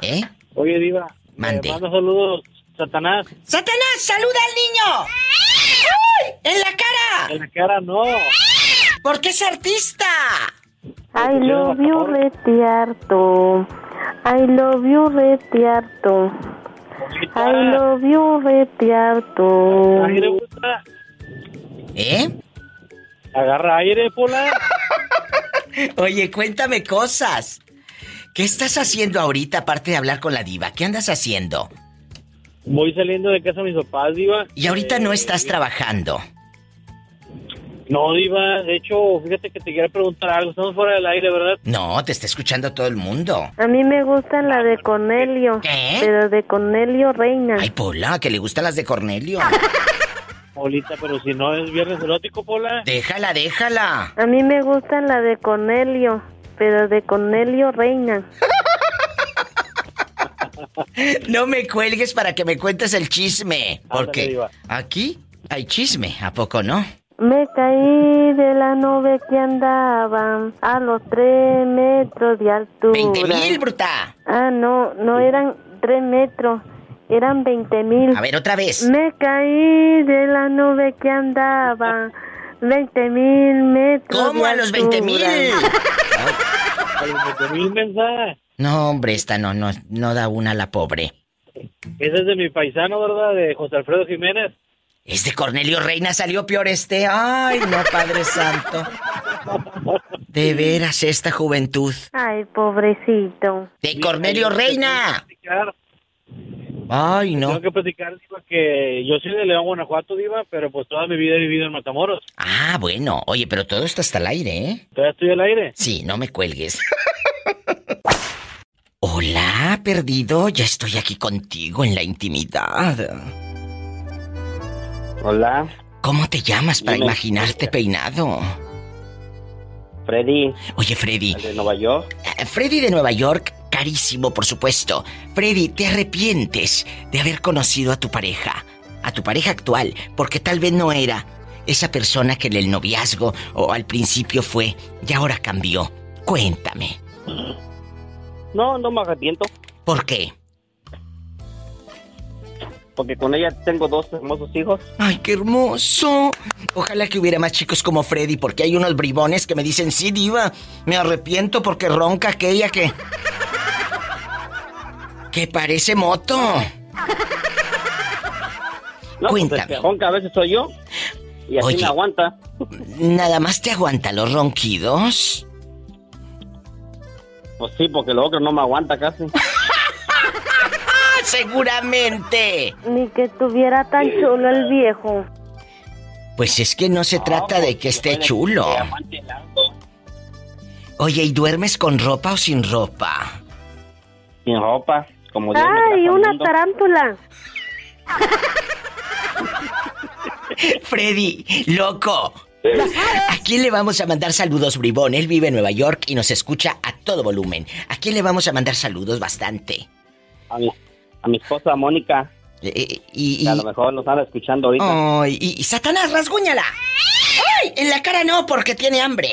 ¿Eh? Oye, Diva. Mande. eh, manda saludos, Satanás. ¡Satanás, saluda al niño! ¡Ay! ¡En la cara! En la cara no. Porque es artista. I love you retiarto. I love you retiarto. I love you retiarto. Aire, puta. ¿Eh? Agarra aire, Pola. *laughs* Oye, cuéntame cosas. ¿Qué estás haciendo ahorita aparte de hablar con la diva? ¿Qué andas haciendo? Voy saliendo de casa de mis papás, Diva. Y ahorita no estás trabajando. No, Diva. De hecho, fíjate que te quiero preguntar algo. Estamos fuera del aire, ¿verdad? No, te está escuchando todo el mundo. A mí me gusta la de Cornelio. ¿Qué? Pero de Cornelio Reina. Ay, Pola, que le gustan las de Cornelio. *laughs* Polita, pero si no es viernes erótico, Pola. Déjala, déjala. A mí me gusta la de Cornelio. Pero de Cornelio Reina. *laughs* *laughs* No me cuelgues para que me cuentes el chisme. Porque aquí hay chisme, ¿a poco no? Me caí de la nube que andaba a los tres metros de altura. ¡Veinte mil, bruta! Ah, no, no eran tres metros, eran veinte mil. A ver, otra vez. Me caí de la nube que andaba veinte mil metros. ¿Cómo de a los 20 mil? A los 20 mil mensajes. No, hombre, esta no, no, no da una a la pobre. Ese es de mi paisano, ¿verdad? De José Alfredo Jiménez. Es de Cornelio Reina, salió peor este. Ay, no, Padre Santo. De veras, esta juventud. Ay, pobrecito. De Cornelio Reina. Ay, Tengo no. que platicar, Diva, que yo soy de León, Guanajuato, Diva, pero pues toda mi vida he vivido en Matamoros. Ah, bueno. Oye, pero todo está hasta el aire, ¿eh? ¿Todavía estoy al aire? Sí, no me cuelgues. *laughs* Hola, perdido. Ya estoy aquí contigo en la intimidad. Hola, ¿Cómo te llamas para Dime. imaginarte peinado? Freddy, Oye, Freddy. de Nueva York. eh, Freddy de Nueva York, carísimo, por supuesto. Freddy, ¿te arrepientes de haber conocido a tu pareja? A tu pareja actual, porque tal vez no era esa persona que en el noviazgo o al principio fue y ahora cambió. Cuéntame. No, no me arrepiento, ¿Por qué? porque con ella tengo dos hermosos hijos. ¡Ay, qué hermoso! Ojalá que hubiera más chicos como Freddy, porque hay unos bribones que me dicen, sí, diva, me arrepiento porque ronca aquella que... que parece moto. *laughs* No, pues el Cuéntame. que ronca a veces soy yo. Y así Oye. me aguanta. ¿Nada más te aguanta los ronquidos? Pues sí, porque lo otro no me aguanta casi. ¡Ah, *laughs* seguramente! Ni que estuviera tan chulo el viejo. Pues es que no se trata de que esté chulo. Oye, ¿y duermes con ropa o sin ropa? Sin ropa, como Dios ¡Ay, una tarántula! *laughs* Freddy, loco. ¿A quién le vamos a mandar saludos, bribón? Él vive en Nueva York y nos escucha a todo volumen. ¿A quién le vamos a mandar saludos bastante? A mi, a mi esposa Mónica. Eh, y, que a lo mejor nos anda escuchando ahorita. Y, y Satanás, rasguñala. ¡Ay! En la cara no, porque tiene hambre.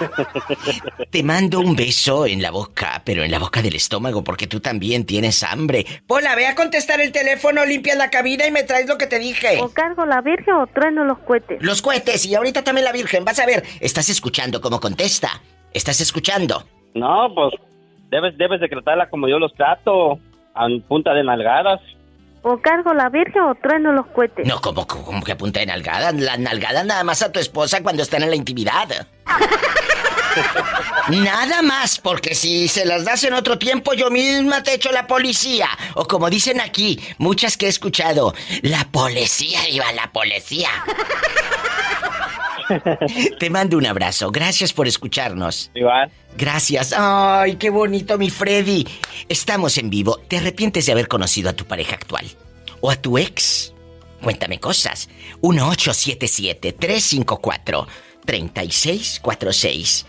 *laughs* Te mando un beso en la boca, pero en la boca del estómago, porque tú también tienes hambre. Pola, ve a contestar el teléfono, limpias la cabina y me traes lo que te dije. ¿O cargo la virgen o trueno los cohetes? Los cohetes y ahorita también la Virgen. Vas a ver, estás escuchando cómo contesta. Estás escuchando. No, pues debes, debes de tratarla como yo los trato, a punta de nalgadas. ¿O cargo la virgen o trueno los cohetes? No, como, como que apunta de nalgada. La nalgada nada más a tu esposa cuando están en la intimidad. *laughs* Nada más, porque si se las das en otro tiempo, yo misma te echo la policía. O como dicen aquí, muchas que he escuchado, la policía iba la policía. *laughs* Te mando un abrazo. Gracias por escucharnos. Igual. Gracias. Ay, qué bonito, mi Freddy. Estamos en vivo. ¿Te arrepientes de haber conocido a tu pareja actual? ¿O a tu ex? Cuéntame cosas. 1877-354-3646.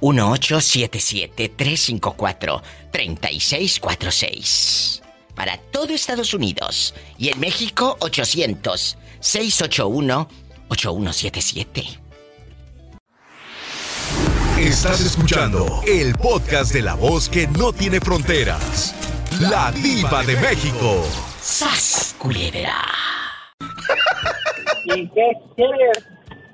1877-354-3646. Para todo Estados Unidos. Y en México, 800-681-8177. Estás escuchando el podcast de la voz que no tiene fronteras. La diva de México. ¡Sas, culebra! ¿Y qué quieres?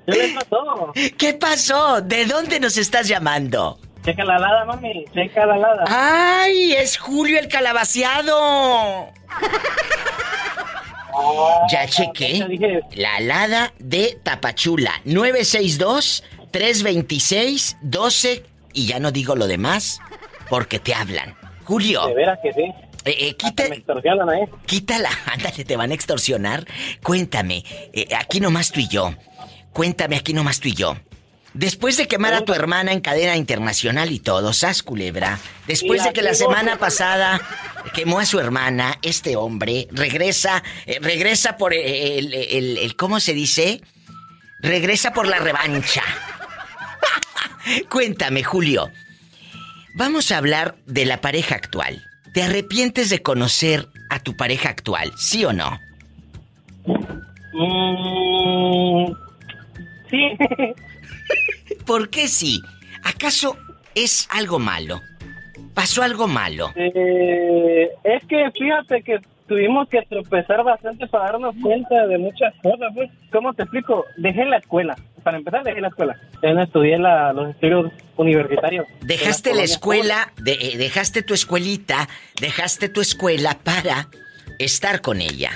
¿Qué le pasó? ¿Qué pasó? ¿De dónde nos estás llamando? Checa la alada, mami. Checa la alada. ¡Ay! Es Julio el calabaciado. Ya chequé. La alada de Tapachula. 962-326-12. Y ya no digo lo demás porque te hablan. Julio. De veras que sí. Eh, eh, quita, Me extorsionan ahí. quítala, *laughs* ándale, te van a extorsionar. Cuéntame, eh, aquí nomás tú y yo. Cuéntame, aquí nomás tú y yo. Después de quemar a tu hermana en cadena internacional y todo, sas culebra. Después de que la semana pasada quemó a su hermana, este hombre regresa, eh, regresa por el, el- el- ¿cómo se dice? Regresa por la revancha. Cuéntame, Julio. Vamos a hablar de la pareja actual. ¿Te arrepientes de conocer a tu pareja actual, sí o no? Mm, sí. *laughs* ¿Por qué sí? ¿Acaso es algo malo? ¿Pasó algo malo? Eh, es que fíjate que tuvimos que tropezar bastante para darnos cuenta de muchas cosas, pues. ¿Cómo te explico? Dejé la escuela. Para empezar, dejé la escuela. Ya no estudié la- los estudios universitarios. Dejaste la escuela, de- eh, dejaste tu escuelita, dejaste tu escuela para estar con ella.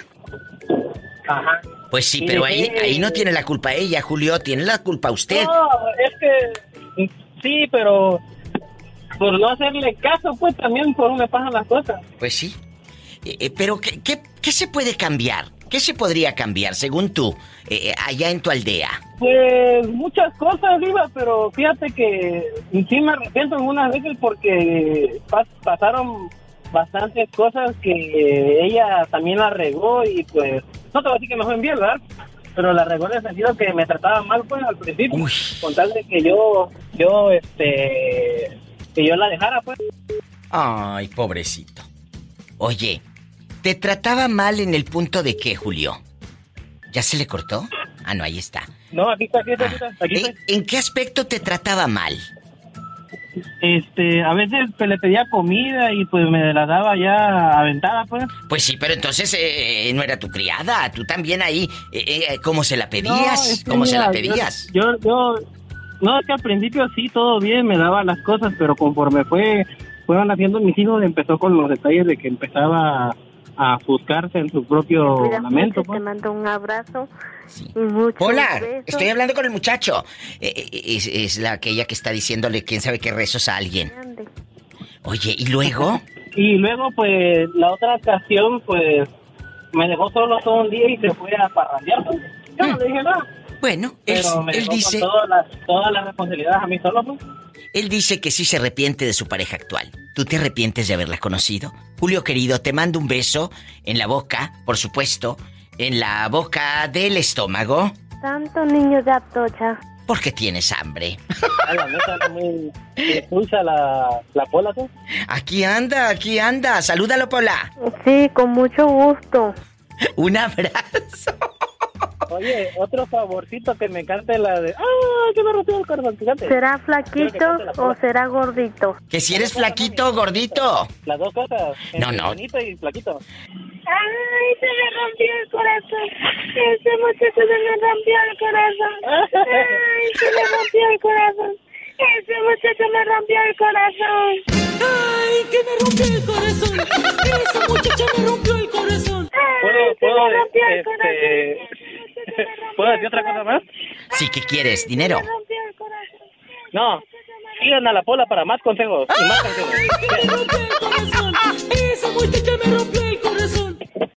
Ajá. Pues sí, pero ahí, ahí no tiene la culpa ella, Julio, tiene la culpa usted. No, es que sí, pero por no hacerle caso, pues también por me pasan las cosas. Pues sí. Eh, pero ¿qué, qué, qué se puede cambiar? ¿Qué se podría cambiar, según tú, eh, eh, allá en tu aldea? Pues muchas cosas, Viva, pero fíjate que sí me arrepiento algunas veces porque pas- pasaron bastantes cosas que ella también la regó y pues no te voy a decir que me fue bien, ¿verdad? Pero la regó en el sentido que me trataba mal pues al principio, con tal de que yo, yo, este, que yo la dejara pues. Ay, pobrecito. Oye, ¿te trataba mal en el punto de qué, Julio? ¿Ya se le cortó? Ah, no, ahí está. No, aquí está, aquí está, aquí está. Aquí está. ¿En, en qué aspecto te trataba mal? Este, a veces pues, le pedía comida y pues me la daba ya aventada pues. Pues sí, pero entonces eh, no era tu criada. Tú también ahí, eh, eh, ¿cómo se la No, pedías? es que ¿Cómo se la pedías? Yo, yo, no, es que al principio sí, todo bien, me daba las cosas, pero conforme fue, fueron haciendo mis hijos, empezó con los detalles de que empezaba a buscarse en su propio Cuida lamento. mucho, te mando un abrazo y muchos Hola, besos. estoy hablando con el muchacho. Eh, eh, es, es la aquella que está diciéndole quién sabe qué rezos a alguien. Oye, ¿y luego? *laughs* Y luego, pues, la otra ocasión, pues, me dejó solo todo un día y se fue a parrandear. pues. Yo no le dije nada. Bueno, él, Pero me él dejó dice... con todas las, todas las responsabilidades a mí solo, pues. Él dice que sí se arrepiente de su pareja actual. ¿Tú te arrepientes de haberla conocido? Julio querido, te mando un beso en la boca, por supuesto, en la boca del estómago, Tanto niño de Atocha. porque tienes hambre. A la neta, no muy expulsa la, la pola, pues. Aquí anda, aquí anda. Salúdalo, Pola. Sí, con mucho gusto. Un abrazo. Oye, otro favorcito que me cante la de... ¡Ah, que me rompió el corazón! Fíjate. ¿Será flaquito o será gordito? Que si eres flaquito o gordito. Las dos cosas. No, no. Bonito y flaquito. Ay, se me rompió el corazón. Ese muchacho se me rompió el corazón. Ay, se me rompió el corazón. Ese muchacho me rompió el corazón. Ay, que me rompió el corazón. Esa muchacha me rompió el corazón. ¿Puedo, puedo, este... *laughs* ¿Puedo decir otra cosa más? Sí, ¿qué quieres? ¿Dinero? No. Sigan a la pola para más consejos. Y más ¡Ah! consejos. Esa muchacha me rompió